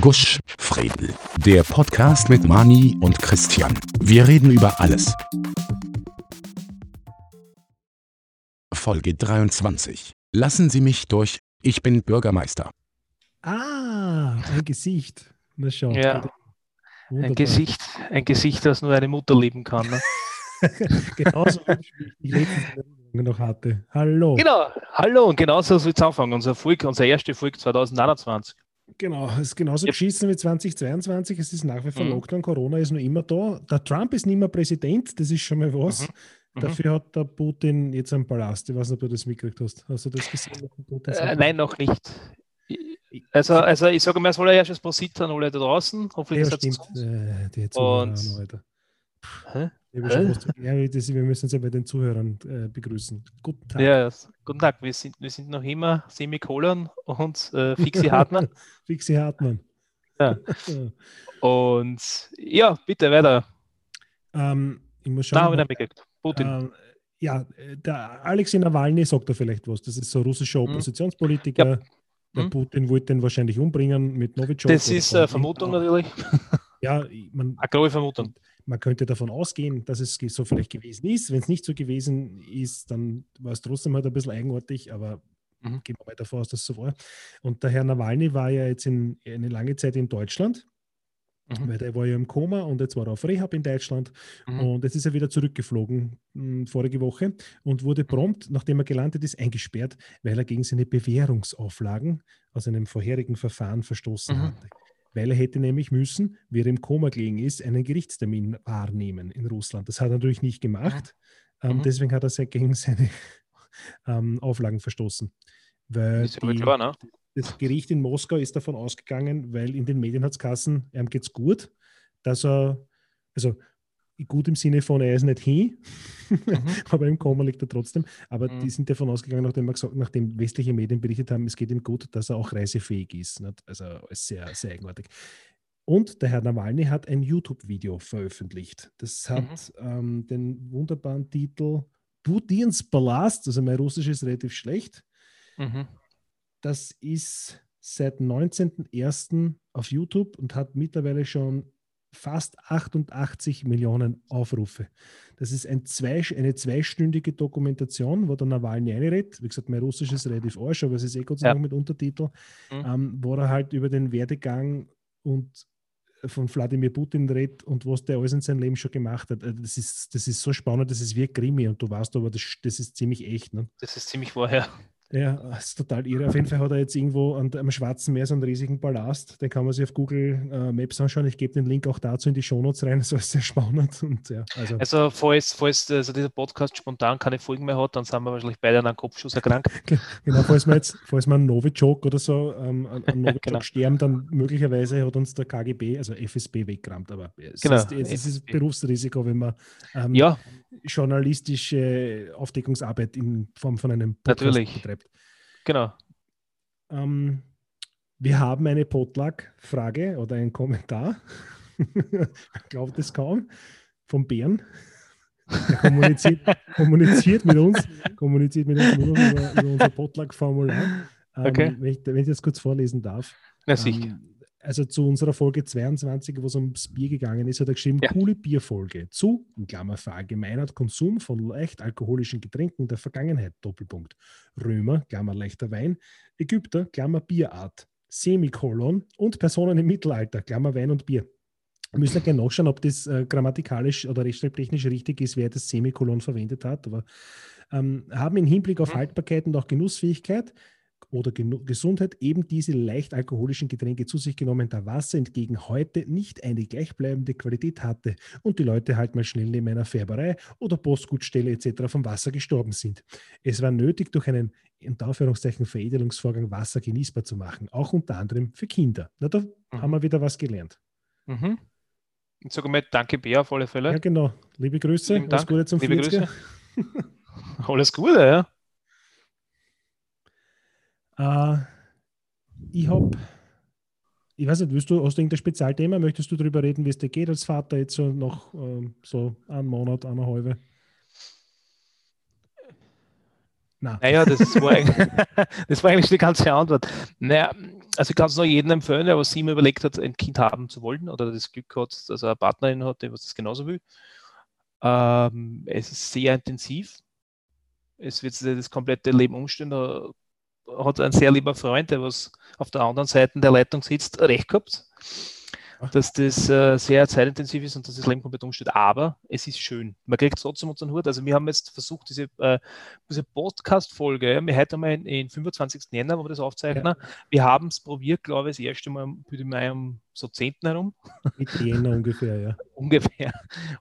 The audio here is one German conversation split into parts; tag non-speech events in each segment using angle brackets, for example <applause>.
Gusch, Fredel. Der Podcast mit Mani und Christian. Wir reden über alles. Folge 23. Lassen Sie mich durch. Ich bin Bürgermeister. Ah, ein Gesicht. Na schau. Ja. Wunderbar. Ein Gesicht, ein Gesicht, das nur eine Mutter lieben kann. Ne? <laughs> Genauso wie ich die letzten noch hatte. Hallo. Genau, hallo und genauso soll es anfangen. Unser, Folge, unsere erste Folge 2021. Genau, es ist genauso Ja. geschissen wie 2022. Es ist nach wie vor Mhm. Lockdown. Corona ist noch immer da. Der Trump ist nicht mehr Präsident, das ist schon mal was. Mhm. Mhm. Dafür hat der Putin jetzt einen Palast. Ich weiß nicht, ob du das mitgekriegt hast. Hast du das gesehen? Äh, nein, noch nicht. Also, also ich sage mal, es soll ja erst das Prosit an alle da draußen. Hoffentlich Ja, ist es. Äh, Hä? Ja, das, wir müssen uns ja bei den Zuhörern äh, begrüßen. Guten Tag. Ja, guten Tag, wir sind, wir sind noch immer Semikolon und äh, Fixi Hartmann. <laughs> Fixi Hartmann. Ja. und ja, bitte weiter. ähm, ich muss schauen. habe ich mitgekriegt. Putin. Ähm, ja, der Alexei Nawalny sagt da vielleicht was. Das ist so ein russischer Mhm. Oppositionspolitiker. Ja. Der Mhm. Putin wollte den wahrscheinlich umbringen mit Novichok. Das ist äh, Vermutung natürlich. Ja, ich- man, Eine grobe Vermutung. Man könnte davon ausgehen, dass es so vielleicht gewesen ist. Wenn es nicht so gewesen ist, dann war es trotzdem halt ein bisschen eigenartig, aber Mhm. gehen wir mal davon aus, dass es so war. Und der Herr Nawalny war ja jetzt in, eine lange Zeit in Deutschland, Mhm. weil der war ja im Koma und jetzt war er auf Rehab in Deutschland. Mhm. Und jetzt ist er wieder zurückgeflogen mh, vorige Woche und wurde prompt, nachdem er gelandet ist, eingesperrt, weil er gegen seine Bewährungsauflagen aus einem vorherigen Verfahren verstoßen Mhm. hatte. Weil er hätte nämlich müssen, wie er im Koma gelegen ist, einen Gerichtstermin wahrnehmen in Russland. Das hat er natürlich nicht gemacht. Ähm, Mhm. deswegen hat er gegen seine <laughs> ähm, Auflagen verstoßen. Weil Ist ja wohl die, klar, ne? das Gericht in Moskau ist davon ausgegangen, weil in den Medien hat es geheißen, ihm geht's gut, dass er, also gut im Sinne von, er ist nicht hin, <laughs> aber im Koma liegt er trotzdem. Aber Mhm. die sind davon ausgegangen, nachdem, er gesagt, nachdem westliche Medien berichtet haben, es geht ihm gut, dass er auch reisefähig ist. Nicht? Also ist sehr, sehr eigenartig. Und der Herr Nawalny hat ein YouTube-Video veröffentlicht. Das hat ähm, den wunderbaren Titel Putins Palast, also mein Russisch ist relativ schlecht. Mhm. Das ist seit 19.01. auf YouTube und hat mittlerweile schon fast 88 Millionen Aufrufe. Das ist ein zwei, eine zweistündige Dokumentation, wo der Nawalny reinredet. Wie gesagt, mein Russisch ist relativ arsch, aber es ist eh Gott sei. Dank mit Untertitel, Mhm. ähm, wo er halt über den Werdegang und von Wladimir Putin redet und was der alles in seinem Leben schon gemacht hat. Also Das ist, das ist so spannend, das ist wie ein Krimi und du weißt aber, das, das ist ziemlich echt. Ne? Das ist ziemlich vorher. Ja, das ist total irre. Auf jeden Fall hat er jetzt irgendwo an, am Schwarzen Meer so einen riesigen Palast. Den kann man sich auf Google äh, Maps anschauen. Ich gebe den Link auch dazu in die Shownotes rein. <laughs> Das ist sehr spannend. Und, ja, also, Also, falls, falls also dieser Podcast spontan keine Folgen mehr hat, dann sind wir wahrscheinlich beide an einem Kopfschuss erkrankt. <laughs> genau, falls man jetzt, falls man einen Novichok oder so ähm, an, an <laughs> Novichok Genau. sterben, dann möglicherweise hat uns der KGB, also FSB, weggerammt. Aber es Genau, ist, es ist. Berufsrisiko, wenn man ähm, Ja, journalistische Aufdeckungsarbeit in Form von einem Natürlich. betreibt. genau. Ähm, wir haben eine Potluck-Frage oder einen Kommentar. <laughs> Glaubt es kaum. Vom Bären. Er kommuniziert, <laughs> kommuniziert mit uns, kommuniziert mit uns nur über, über unser Potluck-Formular. Ähm, Okay. wenn, ich, wenn ich das kurz vorlesen darf. Na sicher. Ähm, also zu unserer Folge 22, wo es ums Bier gegangen ist, hat er geschrieben, Ja. coole Bierfolge zu, in Klammer verallgemeinert, Konsum von leicht alkoholischen Getränken der Vergangenheit, Doppelpunkt. Römer, Klammer leichter Wein, Ägypter, Klammer Bierart, Semikolon und Personen im Mittelalter, Klammer Wein und Bier. Wir müssen ja gerne nachschauen, ob das äh, grammatikalisch oder rechtschreibtechnisch richtig ist, wer das Semikolon verwendet hat, aber ähm, haben im Hinblick auf Mhm. Haltbarkeit und auch Genussfähigkeit oder Gesundheit eben diese leicht alkoholischen Getränke zu sich genommen, da Wasser entgegen heute nicht eine gleichbleibende Qualität hatte und die Leute halt mal schnell neben einer Färberei oder Postgutstelle etc. vom Wasser gestorben sind. Es war nötig, durch einen in Anführungszeichen Veredelungsvorgang Wasser genießbar zu machen, auch unter anderem für Kinder. Na, da haben wir wieder was gelernt. Mhm. Und sage mal Danke, Bär, auf alle Fälle. Ja, genau. Liebe Grüße, alles. Gute zum Liebe 40er. <laughs> Alles Gute, ja. Äh, ich habe, ich weiß nicht, willst du, hast du irgendein Spezialthema? Möchtest du darüber reden, wie es dir geht als Vater jetzt so noch ähm, so einen Monat, eineinhalb? Nein. Naja, das war, <laughs> das war eigentlich die ganze Antwort. Naja, also ich kann es nur jedem empfehlen, der was immer überlegt hat, ein Kind haben zu wollen oder das Glück hat, dass er eine Partnerin hat, die was das genauso will. Ähm, es ist sehr intensiv. Es wird das komplette Leben umstellen. Da hat ein sehr lieber Freund, der was auf der anderen Seite der Leitung sitzt, recht gehabt dass das äh, sehr zeitintensiv ist und dass das Leben komplett umsteht. Aber es ist schön. Man kriegt trotzdem unseren Hut. Also wir haben jetzt versucht, diese, äh, diese Podcast-Folge, wir heute mal in, in 25. Jänner, wo wir das aufzeichnen, ja. wir haben es probiert, glaube ich, das erste Mal ich mal um so 10. herum. Mit Jänner ungefähr, ja. <laughs> ungefähr.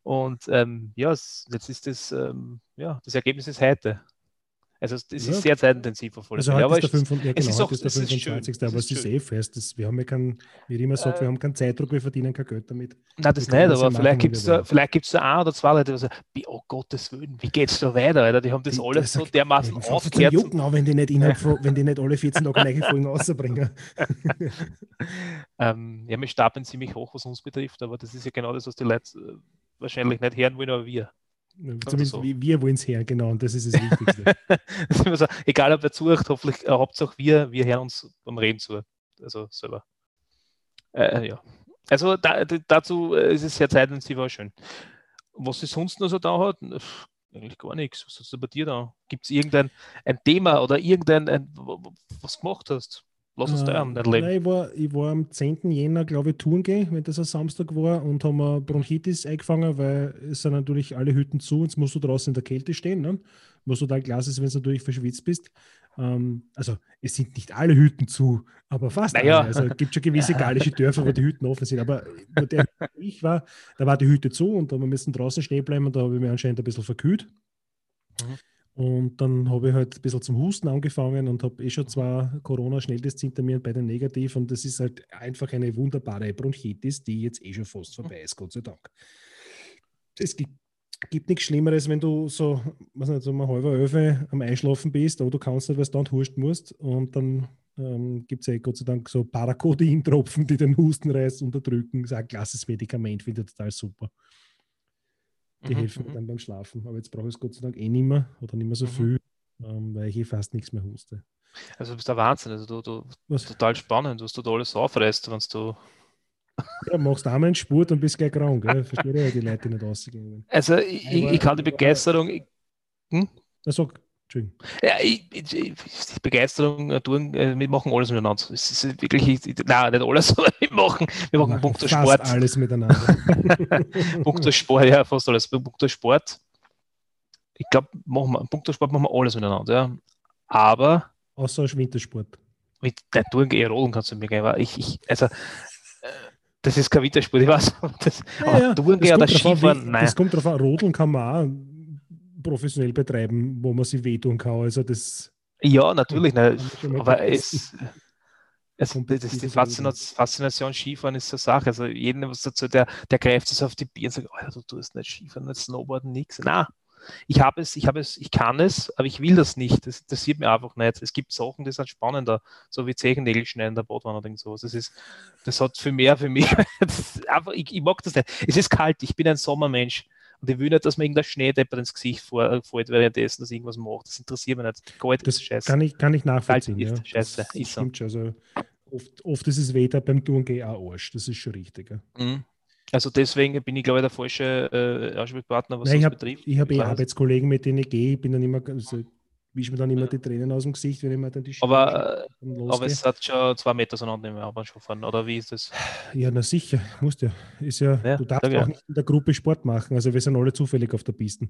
Und ähm, ja, jetzt ist das, ähm, ja, das Ergebnis ist heute. Also es ist sehr zeitintensiv alle also. Heute ist der, 5, ja, genau, ist auch, ist der 25. aber es ist, eh fest. Das, wir haben ja keinen, wie ich immer sage, äh, wir haben keinen Zeitdruck, wir verdienen kein Geld damit. Nein, das nicht, aber vielleicht gibt es da, vielleicht gibt's da ein oder zwei Leute, die sagen, oh Gottes Willen, wie geht es da weiter? Alter? Die haben das die, alles so dermaßen ja, aufgehört. Jucken auch, wenn die, nicht innerhalb, wenn die nicht alle 14 Tage neue Folgen rausbringen. <laughs> ähm, ja, wir stapeln ziemlich hoch, was uns betrifft, aber das ist ja genau das, was die Leute äh, wahrscheinlich nicht hören wollen, aber wir. Zumindest so. wir wollen es her, genau, und das ist das Wichtigste. <laughs> egal, ob wer zuhört, hoffentlich, äh, Hauptsache wir, wir hören uns beim Reden zu. Also selber. Äh, ja. Also da, dazu äh, ist es sehr zeitintensiv, aber schön. Was es sonst noch so da hat, eigentlich gar nichts. Was du bei dir da? Gibt es irgendein ein Thema oder irgendein, ein, was gemacht hast? Lass uns äh, da dein Leben. Nein, ich, war, ich war am 10. Jänner, glaube ich, Touren gehen, wenn das ein Samstag war, und haben wir Bronchitis eingefangen, weil es sind natürlich alle Hütten zu, jetzt musst du draußen in der Kälte stehen, ne? was total klasse ist, wenn du natürlich verschwitzt bist. Ähm, also es sind nicht alle Hütten zu, aber fast naja. alle. Also es gibt schon gewisse <laughs> gallische Dörfer, wo die Hütten offen sind. Aber wo der ich war, da war die Hütte zu und da müssen draußen stehen bleiben und da habe ich mir anscheinend ein bisschen verkühlt. Mhm. Und dann habe ich halt ein bisschen zum Husten angefangen und habe eh schon zwei Corona-Schnelltests hinter mir bei den negativ. Und das ist halt einfach eine wunderbare Bronchitis, die jetzt eh schon fast vorbei ist, Gott sei Dank. Es gibt, gibt nichts Schlimmeres, wenn du so, was nicht, so um halber Öfe am Einschlafen bist, aber du kannst nicht, weil du dann husten musst. Und dann ähm, gibt es ja Gott sei Dank so Paracodein-Tropfen, die den Hustenreiz unterdrücken. Das ist ein klasses Medikament, finde ich total super. Die mhm, helfen mir mhm. dann beim Schlafen. Aber jetzt brauche ich es Gott sei Dank eh nicht mehr oder nicht mehr so mhm. viel, ähm, weil ich eh fast nichts mehr huste. Also du bist der Wahnsinn. Also du, du Was? total spannend, was du da alles aufreißt, wenn du. Ja, machst einmal einen Spurt und bist gleich krank. Gell? Verstehe ja die Leute nicht ausgehen. Also ich, ich, kann die Begeisterung. Hm? Also, Entschuldigung. Ja, ich, ich, die Begeisterung, äh, tun, äh, wir machen alles miteinander. Es ist wirklich, ich, nein, nicht alles, <laughs> aber wir machen, wir machen Punkto Sport. alles miteinander. <laughs> <laughs> Punkto Sport, ja, fast alles. Punkto Sport, ich glaube, machen wir, Punkto Sport machen wir alles miteinander, ja. Aber. Außer Wintersport. Mit der Touren eher rollen kannst du mir geben, aber ich, ich, also, äh, das ist kein Wintersport, ich weiß. Das, ja, aber ja, Touren oder Skifahren, nein. Das kommt drauf an, Rodeln kann man auch professionell betreiben, wo man sich wehtun kann. Also das. Ja, natürlich. Ne, aber es, es, das ist die Faszination, Faszination Skifahren ist so eine Sache. Also jeden, was dazu, der, der greift es auf die Bier und sagt, oh, du tust nicht Skifahren, nicht Snowboarden, nichts. Na, ich habe es, ich habe es, ich kann es, aber ich will das nicht. Das interessiert mir einfach nicht. Es gibt Sachen, die sind spannender, so wie Zechennägel schneiden, der Bootwanner oder sowas. Das ist, das hat für mehr für mich. <laughs> einfach, ich, ich mag das nicht. Es ist kalt, ich bin ein Sommermensch. Und ich will nicht, dass mir irgendein Schneedepper ins Gesicht äh, fällt, währenddessen das irgendwas macht. Das interessiert mich nicht. Kalt das ist scheiße. Kann ich, kann ich nachvollziehen. Ist ja. Scheiße. Das ist so. Also oft, oft ist es Wetter beim Touren auch Arsch. Das ist schon richtig. Ja. Mhm. Also deswegen bin ich, glaube ich, der falsche äh, Ansprechpartner, was Nein, das betrifft. Ich habe eh Arbeitskollegen, mit denen ich gehe. Ich bin dann immer, also, wische mir dann immer die Tränen aus dem Gesicht, wenn ich mir dann die Schiene Aber, aber es hat schon zwei Meter auseinander im Arbeitsschuhfahren, oder wie ist das? Ja, na sicher, musst ja. Ist ja, ja du darfst auch nicht in der Gruppe Sport machen, also wir sind alle zufällig auf der Piste.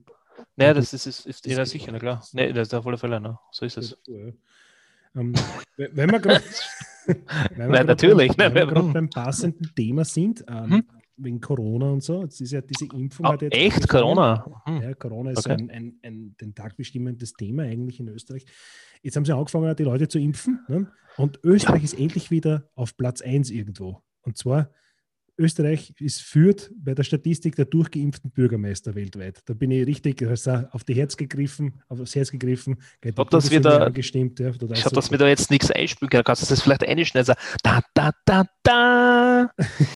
Naja, das ist, ist, ist, ist ja sicher, na klar. Nee, das ist auf alle Fälle, ne? so ist es. Ja, ähm, wenn wir gerade Nein, natürlich. Beim, wenn wir gerade beim passenden Thema sind, ähm, hm? Wegen Corona und so. Jetzt ist ja diese Impfung. Jetzt echt? Corona? Hm. Ja, Corona ist okay. ein, ein, ein, den Tag bestimmendes Thema eigentlich in Österreich. Jetzt haben sie angefangen, die Leute zu impfen. Ne? Und Österreich ja. ist endlich wieder auf Platz 1 irgendwo. Und zwar, Österreich ist führt bei der Statistik der durchgeimpften Bürgermeister weltweit. Da bin ich richtig also auf die Herz gegriffen, auf das Herz gegriffen. Ich habe das wieder gestimmt. Ja, ich habe das mir da jetzt nichts einspielen können. Kannst du das vielleicht einschneiden? Da, da, da, da. <laughs>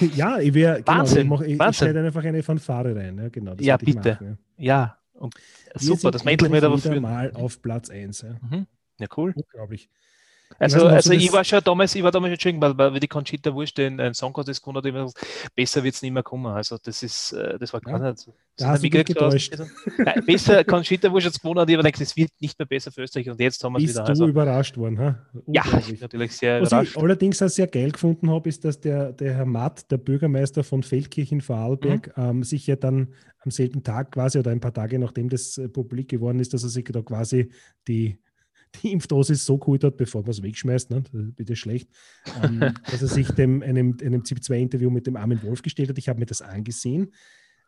Ja, ich wäre, genau, ich, Wahnsinn, mach, ich, ich schneide einfach eine Fanfare rein. Ja, genau, das Ja, ich bitte. machen, ja. Ja, super, sind dass wir endlich endlich wieder mal auf Platz 1. Ja. Mhm. Ja, cool. Unglaublich. Also, nicht, also ich das- war schon damals, ich war damals Entschuldigung, weil, weil die Conchita Wurst den äh, Song Contest gewonnen hat, gedacht, besser wird es nicht mehr kommen. Also das ist, äh, das war gar Ja, nicht so. da hast du dich getäuscht. Nein, besser Conchita Wurst gewonnen hat, ich habe gedacht, es wird nicht mehr besser für Österreich und jetzt haben wir es Bist wieder. du Also, überrascht worden? Ha? ja, ich bin natürlich sehr Was überrascht. ich allerdings auch sehr geil gefunden habe, ist, dass der, der Herr Matt, der Bürgermeister von Feldkirch in Vorarlberg, Mhm. ähm, sich ja dann am selben Tag quasi oder ein paar Tage nachdem das äh, publik geworden ist, dass er sich da quasi die, die Impfdosis so geholt hat, bevor man es wegschmeißt, ne? das ist bitte schlecht, ähm, <laughs> dass er sich dem, einem, einem ZIP-2-Interview mit dem Armin Wolf gestellt hat. Ich habe mir das angesehen.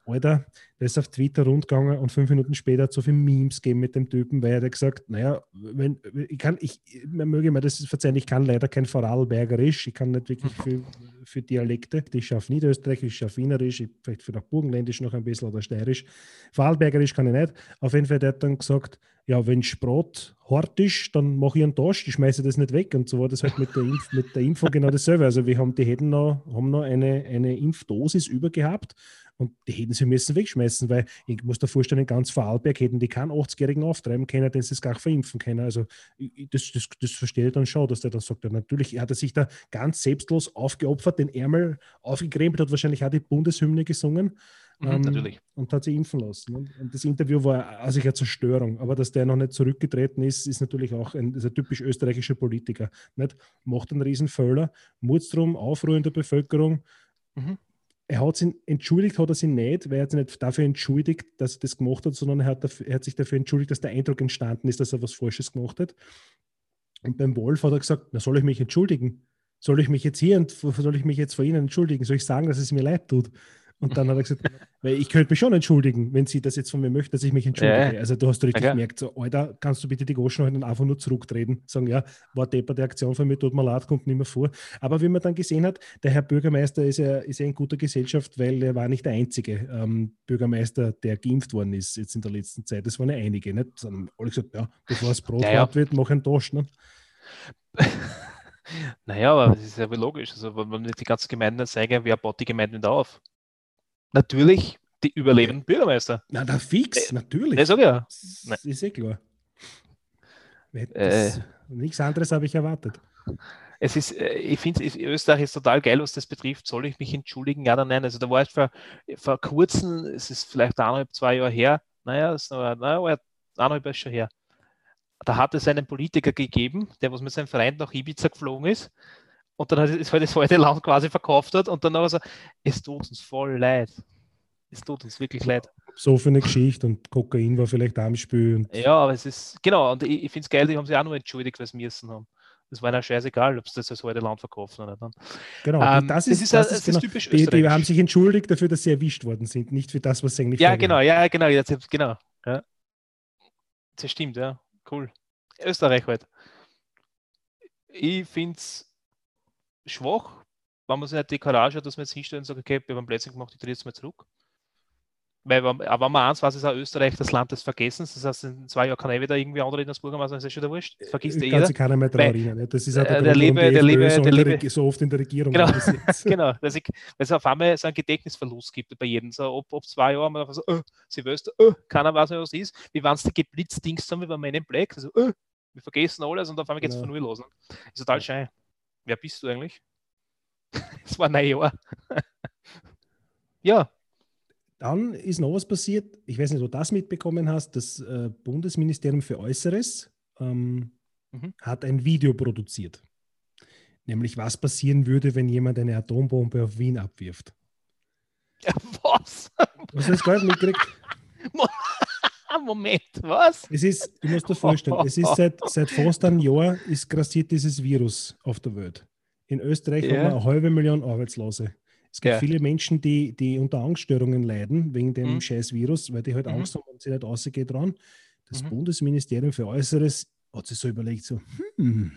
Alter, der ist auf Twitter rundgegangen und fünf Minuten später hat so viele Memes gegeben mit dem Typen, weil er hat gesagt, naja, wenn, ich kann, ich, man möge mir das verzeihen, ich kann leider kein Vorarlbergerisch, ich kann nicht wirklich <laughs> für, für Dialekte. Ich schaffe Niederösterreichisch, ich schaffe Wienerisch, ich, vielleicht für nach Burgenländisch noch ein bisschen oder Steirisch. Vorarlbergerisch kann ich nicht. Auf jeden Fall, der hat dann gesagt, ja, wenn Sprott hart ist, dann mache ich einen Toast, ich schmeiße das nicht weg. Und so war das halt mit der, Impf, mit der Impfung genau dasselbe. Also wir haben, die hätten noch, haben noch eine, eine Impfdosis über gehabt und die hätten sie müssen wegschmeißen, weil ich muss dir vorstellen, ganz Vorarlberg hätten die keinen 80-Jährigen auftreiben können, den sie es gar nicht verimpfen können. Also das, das, das verstehe ich dann schon, dass der dann sagt, ja, natürlich hat er sich da ganz selbstlos aufgeopfert, den Ärmel aufgekrempelt, hat wahrscheinlich auch die Bundeshymne gesungen Mhm, ähm, und hat sie impfen lassen. Und, und das Interview war also eine Zerstörung. Aber dass der noch nicht zurückgetreten ist, ist natürlich auch ein, ist ein typisch österreichischer Politiker. Nicht? Macht einen Riesenfehler, murzt drum, Aufruhr in der Bevölkerung. Mhm. Er hat sich entschuldigt, hat er sich nicht, weil er hat sich nicht dafür entschuldigt, dass er das gemacht hat, sondern er hat, dafür, er hat sich dafür entschuldigt, dass der Eindruck entstanden ist, dass er was Falsches gemacht hat. Und beim Wolf hat er gesagt, na soll ich mich entschuldigen? Soll ich mich jetzt hier und soll ich mich jetzt vor Ihnen entschuldigen? Soll ich sagen, dass es mir leid tut? Und dann hat er gesagt, weil ich könnte mich schon entschuldigen, wenn Sie das jetzt von mir möchten, dass ich mich entschuldige. Ja. Also du hast richtig Ja, gemerkt, so, Alter, kannst du bitte die Goschen halt einfach nur zurücktreten? Sagen, ja, war Depper die Aktion von mir, tut mir leid, kommt nicht mehr vor. Aber wie man dann gesehen hat, der Herr Bürgermeister ist ja, ist ja in guter Gesellschaft, weil er war nicht der einzige ähm, Bürgermeister, der geimpft worden ist jetzt in der letzten Zeit. Das waren ja einige. Nicht? Dann haben alle gesagt, ja, bevor das Brot Ja, hart wird, mach einen Toast. Ne? <laughs> Naja, aber das ist ja logisch. Also, wenn man nicht die ganzen Gemeinden zeigen, wer baut die Gemeinden wieder auf? Natürlich die überlebenden Bürgermeister. Na, da fix, natürlich. Das sag ich ja. Das ist eh klar. Äh. Nichts anderes habe ich erwartet. Es ist, äh, ich finde, es- Österreich ist total geil, was das betrifft. Soll ich mich entschuldigen? Ja oder nein? Also, da war ich vor, vor kurzem, es ist vielleicht eineinhalb, zwei Jahre her, naja, ist noch, naja, war eineinhalb Jahre schon her. Da hat es einen Politiker gegeben, der was mit seinem Verein nach Ibiza geflogen ist und dann hat es halt das alte Land quasi verkauft hat und dann aber so, es tut uns voll leid. Es tut uns wirklich leid. So für eine Geschichte und Kokain war vielleicht im Spiel. Ja, aber es ist, genau, und ich, ich finde es geil, die haben sich auch nur entschuldigt, weil sie müssen haben. Das war ihnen scheißegal, ob sie das als alte Land verkaufen oder nicht. genau, Ähm, das ist, das das ist, ist, das genau, ist typisch die, die haben sich entschuldigt dafür, dass sie erwischt worden sind, nicht für das, was sie eigentlich Ja, genau, ja, genau, jetzt, genau. Ja. Das stimmt, ja. Cool. Österreich halt. Ich finde es schwach, wenn man sich nicht die Courage hat, dass man jetzt hinstellt und sagt, okay, wir haben Plätzchen gemacht, ich drehe jetzt mal zurück. Weil, wenn- aber wenn man eins weiß, ist auch Österreich das Land des Vergessens. Das heißt, in zwei Jahren kann eh wieder irgendwie andere in das Bürgermeister, das ist schon der Wurscht. Das vergisst ja Kann jeder. sich keiner mehr daran erinnern. ne? Das ist auch äh, der, der Grund, liebe- der liebe- so, der der liebe- Reg- so oft in der Regierung Genau. <laughs> Genau, dass ich, weil es auf einmal so einen Gedächtnisverlust gibt bei jedem. So, ob, ob zwei Jahre man so, oh, Silvester, oh, keiner weiß mehr, was das ist. Wie wenn es die geblitzt-Dings haben wie bei Men in Black. Also, oh, wir vergessen alles und auf einmal geht es Genau. von null los. Ne? Ist total schein. Wer bist du eigentlich? <laughs> Es war ein Jahr. <laughs> ja, Dann ist noch was passiert. Ich weiß nicht, ob du das mitbekommen hast. Das äh, Bundesministerium für Äußeres ähm, Mhm. hat ein Video produziert. Nämlich, was passieren würde, wenn jemand eine Atombombe auf Wien abwirft. <laughs> was? Hast du das gar nicht mitgekriegt? Moment, was? Es ist, du musst dir vorstellen, es ist seit, seit fast einem Jahr ist grassiert dieses Virus auf der Welt. In Österreich Ja. haben wir eine halbe Million Arbeitslose. Es gibt Ja. viele Menschen, die, die unter Angststörungen leiden wegen dem Mhm. scheiß Virus, weil die halt Mhm. Angst haben und sie nicht rausgehen dran. Das Mhm. Bundesministerium für Äußeres hat sich so überlegt, so, hm,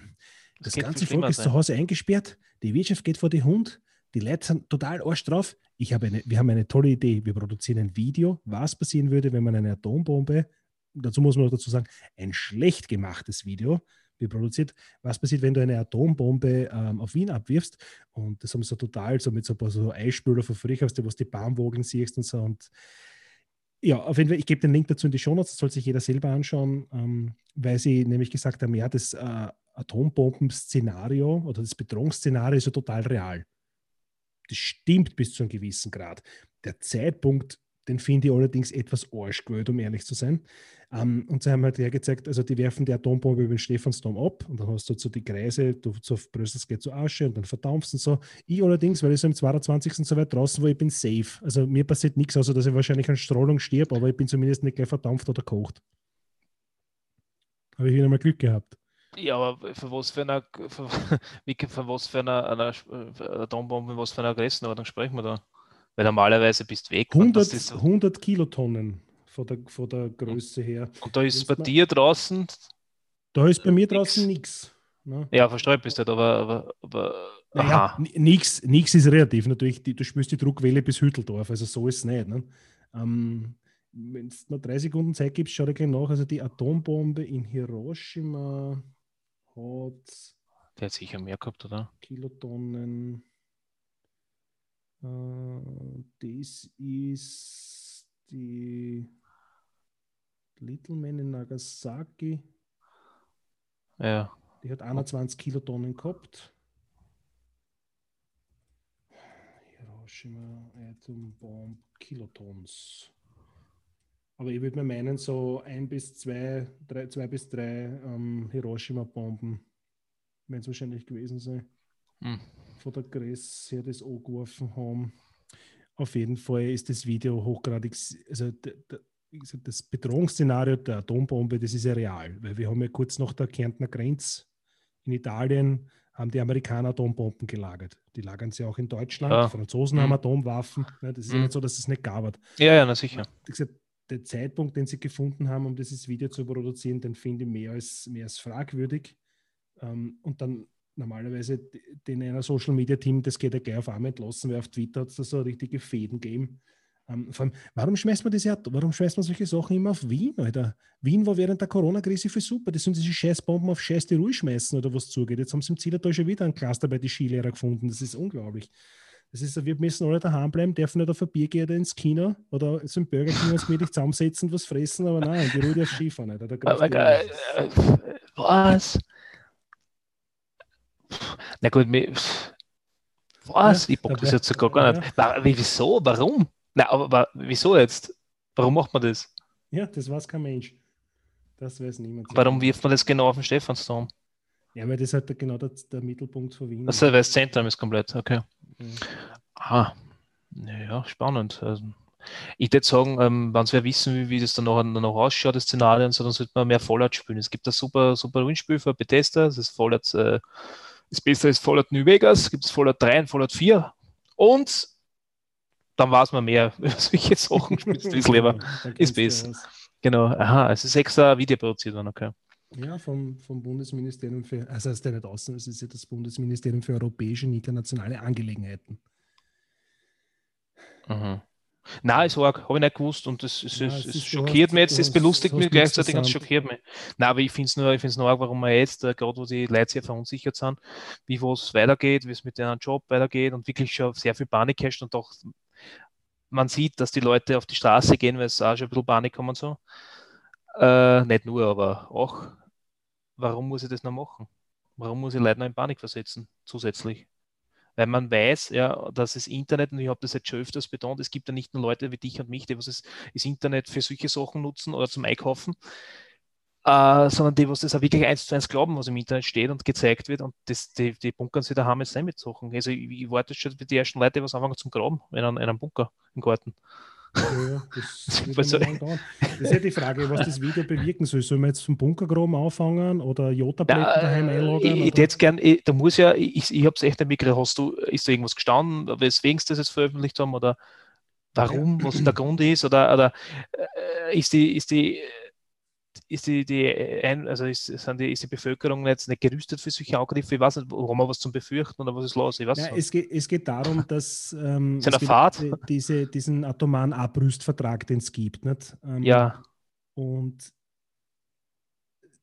das, könnte ganze Volk ist zu Hause eingesperrt, die Wirtschaft geht vor die Hund, die Leute sind total arsch drauf. Ich habe eine, wir haben eine tolle Idee. Wir produzieren ein Video, was passieren würde, wenn man eine Atombombe, dazu muss man auch dazu sagen, ein schlecht gemachtes Video, wie produziert. Was passiert, wenn du eine Atombombe ähm, auf Wien abwirfst? Und das haben so total so mit so ein paar so Eisspüler dem, was die Baumwogeln siehst und so. Und ja, auf jeden Fall, ich gebe den Link dazu in die Show Notes, das soll sich jeder selber anschauen, ähm, weil sie nämlich gesagt haben, ja, das äh, Atombomben-Szenario oder das Bedrohungsszenario ist ja total real. Das stimmt bis zu einem gewissen Grad. Der Zeitpunkt, den finde ich allerdings etwas arschgewöhnt, um ehrlich zu sein. Um, ähm, und sie haben halt hergezeigt, also die werfen die Atombombe über den Stephansdom ab und dann hast du so die Kreise, du so Brüssel geht zu Asche und dann verdampfst und so. Ich allerdings, weil ich so im 22. so weit draußen war, ich bin safe. Also mir passiert nichts, außer dass ich wahrscheinlich an Strahlung stirb, aber ich bin zumindest nicht gleich verdampft oder kocht. Habe ich wieder mal Glück gehabt. Ja, aber für was für eine, für, <laughs> für was für eine, eine, Atombombe, was für eine Größenordnung sprechen wir da? Weil normalerweise bist du weg. 100, so 100 Kilotonnen von der, von der Größe her. Und da ist bei dir draußen. Da ist bei mir draußen nichts. Ne? Ja, verstreut bist du halt, aber. aber, aber naja, nichts ist relativ. Natürlich, die, du spürst die Druckwelle bis Hütteldorf, also so ist es nicht. Ne? Ähm, Wenn du noch drei Sekunden Zeit gibst, schau dir gleich nach. Also die Atombombe in Hiroshima hat. Der hat sicher mehr gehabt, oder? Kilotonnen. Äh, das ist die Little Man in Nagasaki. Ja. Die hat 21 Kilotonnen gehabt. Hiroshima Atom Bomb Kilotons. Aber ich würde mir meinen, so ein bis zwei, drei, zwei bis drei ähm, Hiroshima-Bomben werden es wahrscheinlich gewesen sein. Hm. Von der Größe her das angeworfen haben. Auf jeden Fall ist das Video hochgradig, also das Bedrohungsszenario der Atombombe, das ist ja real, weil wir haben ja kurz nach der Kärntner Grenze in Italien haben die Amerikaner Atombomben gelagert. Die lagern sie auch in Deutschland. Ja. Die Franzosen mhm. haben Atomwaffen. Das ist mhm. ja nicht so, dass es nicht gab. Ja, ja, na sicher. Gesagt, der Zeitpunkt, den sie gefunden haben, um dieses Video zu produzieren, den finde ich mehr als, mehr als fragwürdig. Ähm, und dann normalerweise den einer Social Media Team, das geht ja gleich auf einmal entlassen, weil auf Twitter hat es da so richtige Fäden gegeben. Ähm, vor allem, warum schmeißt man das ja, warum schmeißt man solche Sachen immer auf Wien, Alter? Wien war während der Corona-Krise für super. Das sind diese Scheißbomben auf Scheiß die Ruhe schmeißen oder was zugeht. Jetzt haben sie im da schon wieder ein Cluster bei den Skilehrer gefunden. Das ist unglaublich. Das ist, wir müssen alle daheim bleiben, dürfen nicht auf ein Bier gehen oder ins Kino oder zum Burger King uns gemütlich zusammensetzen und was fressen, aber nein, die Ruhe auf Skifahren. Nicht. Da äh, was? Na gut, was? Ja, ich bock das jetzt sogar gar nicht. Ja. Wieso? Warum? Na, aber, aber, wieso jetzt? Warum macht man das? Ja, das weiß kein Mensch. Das weiß niemand. Warum wirft man das genau auf den Stephansdom? Ja, weil das halt genau der, der Mittelpunkt von Wien ist. Also, weil das Zentrum ist komplett, okay. Mhm. Ah, ja, spannend. Also, ich würde sagen, ähm, wenn wir wissen, wie, wie das dann noch, noch ausschaut, das Szenario, so, dann sollte man mehr Fallout spielen. Es gibt ein super, super Windspiel für Bethesda, das ist Fallout, äh, das Beste ist Fallout New Vegas, gibt es Fallout 3 und Fallout 4 und dann weiß man mehr <laughs> über solche Sachen, <laughs> spielst du das lieber, ist besser. Genau, aha, es ist extra Video produziert worden, okay. Ja, vom, vom Bundesministerium für, also es ist ja nicht außen, es ist ja das Bundesministerium für europäische und internationale Angelegenheiten. Mhm. Nein, ist arg, habe ich nicht gewusst und das, es, ja, es, es schockiert mich jetzt, es belustigt mich gleichzeitig und schockiert mich. Nein, aber ich finde es nur, nur arg, warum man jetzt, äh, gerade wo die Leute sehr verunsichert sind, wie es weitergeht, wie es mit deren Job weitergeht und wirklich schon sehr viel Panik herrscht und doch man sieht, dass die Leute auf die Straße gehen, weil es auch schon ein bisschen Panik kommt und so. Äh, nicht nur, aber auch warum muss ich das noch machen? Warum muss ich Leute noch in Panik versetzen, zusätzlich? Weil man weiß, ja, dass das Internet, und ich habe das jetzt schon öfters betont, es gibt ja nicht nur Leute wie dich und mich, die was das, das Internet für solche Sachen nutzen oder zum Einkaufen, äh, sondern die, was das auch wirklich eins zu eins glauben, was im Internet steht und gezeigt wird und das, die, die bunkern sich daheim jetzt nicht mit Sachen. Also ich, ich warte schon für die ersten Leute, die was anfangen zum Graben in einem, in einem Bunker im Garten. Ja, das, <laughs> das, das ist ja die Frage, was das Video bewirken soll. Sollen wir jetzt vom Bunkergraben anfangen oder Jota-Blätter daheim einlagern? Ich, ich jetzt gern, ich, da muss ja, ich, ich habe es echt nicht mitgekriegt, hast du, ist da irgendwas gestanden, weswegen sie das jetzt veröffentlicht haben oder warum, was der Grund ist oder, oder äh, ist die, ist die ist die, die ein, also ist, sind die, ist die Bevölkerung jetzt nicht gerüstet für solche Angriffe? Ich weiß nicht, warum wir was zum Befürchten oder was ist los? Ich weiß ja, es, geht, es geht darum, <laughs> dass ähm, es Fahrt? Diese, diesen atomaren Abrüstvertrag, den es gibt. Nicht? Ähm, ja. Und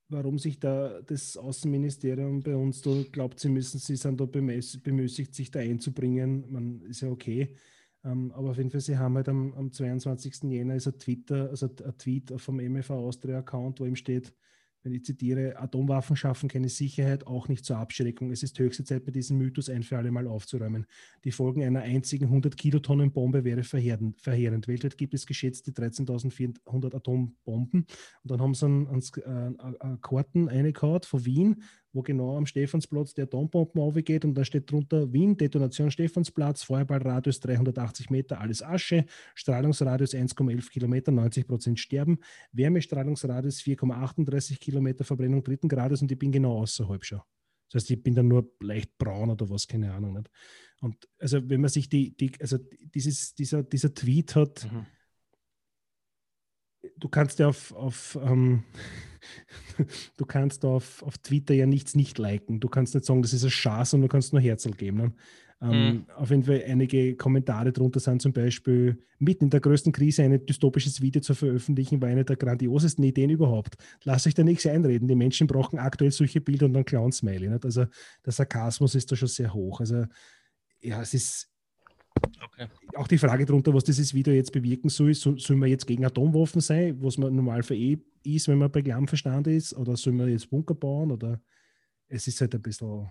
warum sich da das Außenministerium bei uns da glaubt, sie müssen, sie sind da bemüßigt, sich da einzubringen. Man ist ja okay. Ähm, aber auf jeden Fall, sie haben halt am, am 22. Jänner ist ein Twitter, also ein Tweet vom MFA Austria Account, wo ihm steht, wenn ich zitiere, Atomwaffen schaffen keine Sicherheit, auch nicht zur Abschreckung. Es ist höchste Zeit, bei diesem Mythos ein für alle Mal aufzuräumen. Die Folgen einer einzigen 100 Kilotonnen Bombe wäre verheerend. Weltweit gibt es geschätzte 13.400 Atombomben. Und dann haben sie einen, einen, einen Karten reingehauen von Wien, wo genau am Stephansplatz der Atombomben aufgeht und da steht drunter Wien, Detonation Stephansplatz, Feuerballradius 380 Meter, alles Asche, Strahlungsradius 1,11 Kilometer, 90 Prozent sterben, Wärmestrahlungsradius 4,38 Kilometer, Verbrennung dritten Grades und ich bin genau außerhalb schon. Das heißt, ich bin dann nur leicht braun oder was, keine Ahnung. Nicht? Und also wenn man sich die, die also dieses, dieser, dieser Tweet hat, mhm. du kannst ja auf, auf ähm, du kannst auf, auf Twitter ja nichts nicht liken. Du kannst nicht sagen, das ist ein Schatz und du kannst nur Herzl geben. Ne? Ähm, mhm. Auf jeden Fall einige Kommentare drunter sind zum Beispiel, mitten in der größten Krise ein dystopisches Video zu veröffentlichen, war eine der grandiosesten Ideen überhaupt. Lass euch da nichts einreden. Die Menschen brauchen aktuell solche Bilder und dann Clown-Smiley. Also der Sarkasmus ist da schon sehr hoch. Also ja, es ist Okay. Auch die Frage darunter, was dieses Video jetzt bewirken soll, soll, soll man jetzt gegen Atomwaffen sein, was man normal für eh ist, wenn man bei Klammverstand ist, oder soll man jetzt Bunker bauen, oder es ist halt ein bisschen.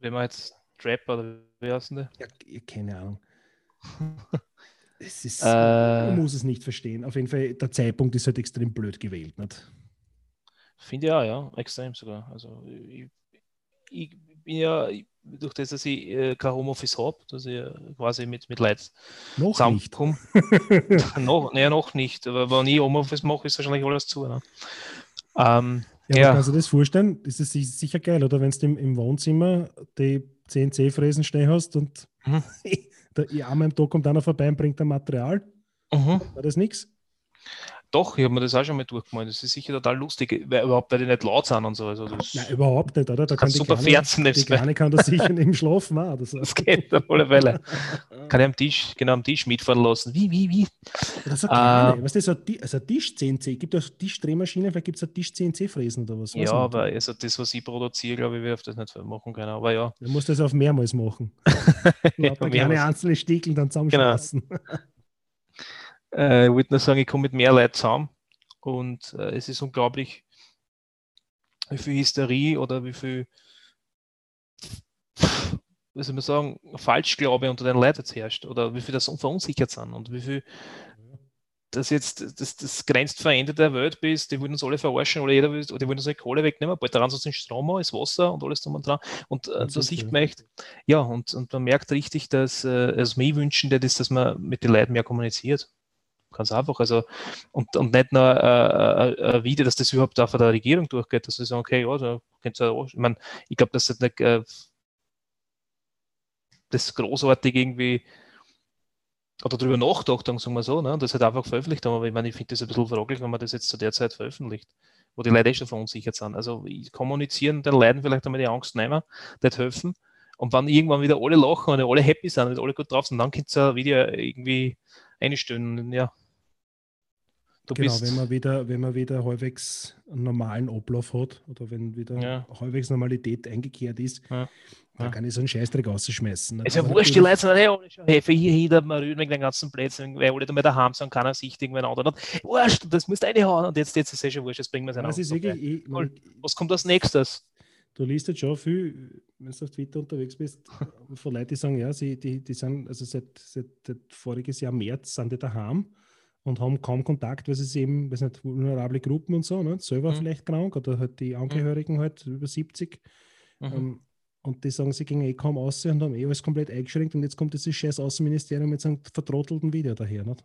Wenn man jetzt Trap oder wie heißt denn Ja, keine Ahnung. <laughs> es ist, äh, man muss es nicht verstehen. Auf jeden Fall, der Zeitpunkt ist halt extrem blöd gewählt. Nicht? Finde ich auch, ja, extrem sogar. Also ich, ich ja, durch das, dass ich äh, kein Homeoffice habe, dass ich quasi mit, mit Leuten noch zusammenkomme. <laughs> noch, naja, noch nicht, aber wenn ich Homeoffice mache, ist wahrscheinlich alles zu. Ne? Ähm, ja, ja. Kannst du dir das vorstellen? Das ist sicher geil, oder wenn du im, im Wohnzimmer die CNC-Fräsen stehen hast und mhm. <laughs> der Arme im Tag kommt einer vorbei und bringt ein Material. Mhm. War das nichts? Doch, ich habe mir das auch schon mal durchgemalt. Das ist sicher total lustig, weil, überhaupt, weil die nicht laut sind und so. Also das Nein, überhaupt nicht, oder? Da kann super Kleine, die Kleine kann das sicher neben schlafen auch. Das, das geht auf alle Fälle. <laughs> kann ich am Tisch, genau am Tisch mitfahren lassen. Wie, wie, wie? Oder so kleine, äh, weißt du, so ein, also Tisch CNC, gibt es Tischdrehmaschinen, vielleicht gibt es ein Tisch CNC-Fräsen oder was? Ja, aber also das, was ich produziere, glaube ich, wir auf das nicht machen können. Aber ja. Du musst das auf mehrmals machen. <laughs> ja, kleine einzelne Stickel dann zusammenschmeißen. Genau. Äh, ich wollte nur sagen, ich komme mit mehr Leuten zusammen und äh, es ist unglaublich, wie viel Hysterie oder wie viel, wie soll man sagen, Falschglaube unter den Leuten jetzt herrscht oder wie viel das verunsichert sind und wie viel das jetzt das, das grenzte Ende der Welt bist, die wollen uns alle verarschen oder jeder will, die wollen uns Kohle wegnehmen, bald daran sonst den Strom ist Wasser und alles drum und dran. Und äh, da sieht man echt, ja, und, und man merkt richtig, dass äh, es mir wünschen, das ist, dass man mit den Leuten mehr kommuniziert. Ganz einfach. Also, und, und nicht nur äh, äh, Video, dass das überhaupt auch von der Regierung durchgeht, dass sie sagen, okay, ja, da könnt ihr auch. Ich meine, ich glaube, dass das nicht äh, das großartig irgendwie oder darüber nachgedacht sagen wir so, ne? das halt einfach veröffentlicht. Aber ich meine, ich finde das ein bisschen fraglich, wenn man das jetzt zu der Zeit veröffentlicht, wo die Leute eh schon verunsichert sind. Also kommunizieren den Leuten vielleicht einmal die Angst nehmen, nicht helfen. Und wenn irgendwann wieder alle lachen und alle happy sind und alle gut drauf sind, dann könnt ihr ein Video irgendwie einstellen. Ja, Du genau, wenn man wieder, wenn man wieder halbwegs einen normalen Ablauf hat oder wenn wieder ja. halbwegs Normalität eingekehrt ist, ja. dann kann ich so einen Scheißdreck rausschmeißen. Es ist ja wurscht, die Leute sagen, hey, hey für hier hinter mal rühren wegen den ganzen Plätzen, weil alle da mal daheim sind, keiner sich irgendwann anderen hat. Wurscht, das musst du reinhauen und jetzt, jetzt ist es schon wurscht, jetzt bringen wir es das ist wirklich, ich, cool. Was kommt als nächstes? Du liest jetzt schon viel, wenn du auf Twitter unterwegs bist, <laughs> von Leuten, die sagen, ja, sie, die, die sind, also seit, seit, seit voriges Jahr März sind die daheim und haben kaum Kontakt, weil sie eben, weiß nicht, vulnerable Gruppen und so, ne? selber mhm. vielleicht krank oder halt die Angehörigen mhm. halt über 70. Mhm. Ähm, und die sagen, sie gingen eh kaum aus und haben eh alles komplett eingeschränkt und jetzt kommt dieses scheiß Außenministerium mit seinem vertrottelten Video daher. Nicht?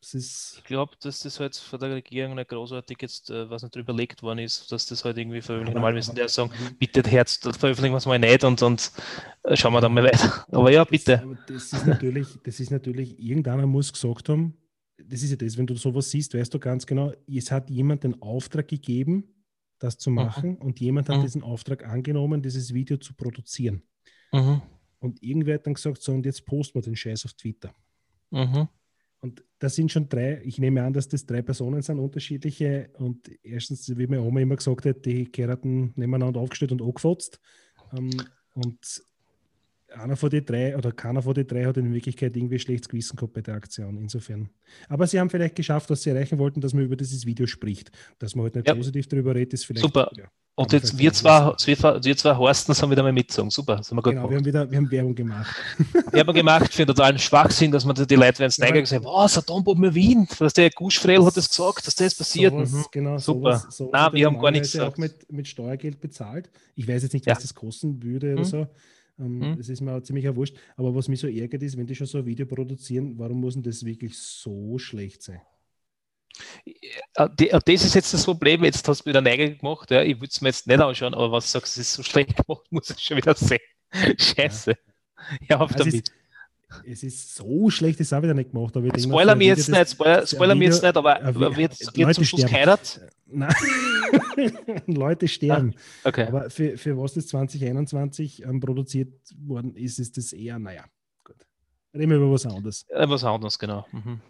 Das ist ich glaube, dass das halt von der Regierung nicht großartig jetzt, äh, was nicht überlegt worden ist, dass das halt irgendwie veröffentlicht. Normal müssen die sagen, mhm. bitte Herz, veröffentlichen wir es mal nicht und sonst äh, schauen wir dann mal weiter. <laughs> Aber ja, bitte. Das, das, ist natürlich, das ist natürlich, irgendeiner muss gesagt haben, das ist ja das, wenn du sowas siehst, weißt du ganz genau, es hat jemand den Auftrag gegeben, das zu machen mhm. und jemand hat mhm. diesen Auftrag angenommen, dieses Video zu produzieren. Mhm. Und irgendwer hat dann gesagt, so und jetzt posten wir den Scheiß auf Twitter. Und das sind schon drei, ich nehme an, dass das drei Personen sind, unterschiedliche. Und erstens, wie meine Oma immer gesagt hat, die Keraten nebeneinander aufgestellt und angefotzt. Ähm, und einer von den drei oder keiner von den drei hat in Wirklichkeit irgendwie schlechtes Gewissen gehabt bei der Aktion. Insofern. Aber sie haben vielleicht geschafft, was sie erreichen wollten, dass man über dieses Video spricht. Dass man halt nicht Ja. positiv darüber redet, ist vielleicht. Super. Ja, Und jetzt wir zwei, wir, zwei- wir zwei Horstens haben wieder mal mitgezogen. Super, wir Genau, wir gemacht. haben wieder wir haben Werbung gemacht. <laughs> Wir haben gemacht für totalen Schwachsinn, dass man die Leute werden Ja, weil- und gesagt, was, der Atomboden in Wien, was der Guschfrell hat das gesagt, dass das passiert. Sowas, Mhm. genau, Super. Sowas, sowas Nein, wir haben gar nichts gesagt. auch mit, mit Steuergeld bezahlt. Ich weiß jetzt nicht, Ja. was das kosten würde oder Mhm. so. Ähm, Mhm. Das ist mir auch ziemlich wurscht. Aber was mich so ärgert ist, wenn die schon so ein Video produzieren, warum muss denn das wirklich so schlecht sein? Äh, äh, Das ist jetzt das Problem, jetzt hast du wieder Neige gemacht, ja, ich würde es mir jetzt nicht anschauen, aber was du sagst, es ist so schlecht gemacht, <laughs> muss ich schon wieder sehen. Scheiße. Ja, auf Also damit. ist, es ist so schlecht, ist auch wieder nicht gemacht. Aber ich Spoiler mir jetzt nicht, Spoiler, Spoiler mir jetzt nicht, aber wird, wird Leute zum Schluss sterben. geheiratet? Nein, <laughs> Leute sterben. Okay. Aber für, für was das 2021 ähm, produziert worden ist, ist das eher, naja, gut. Reden wir über was anderes. Äh, Was anderes, genau. Mhm.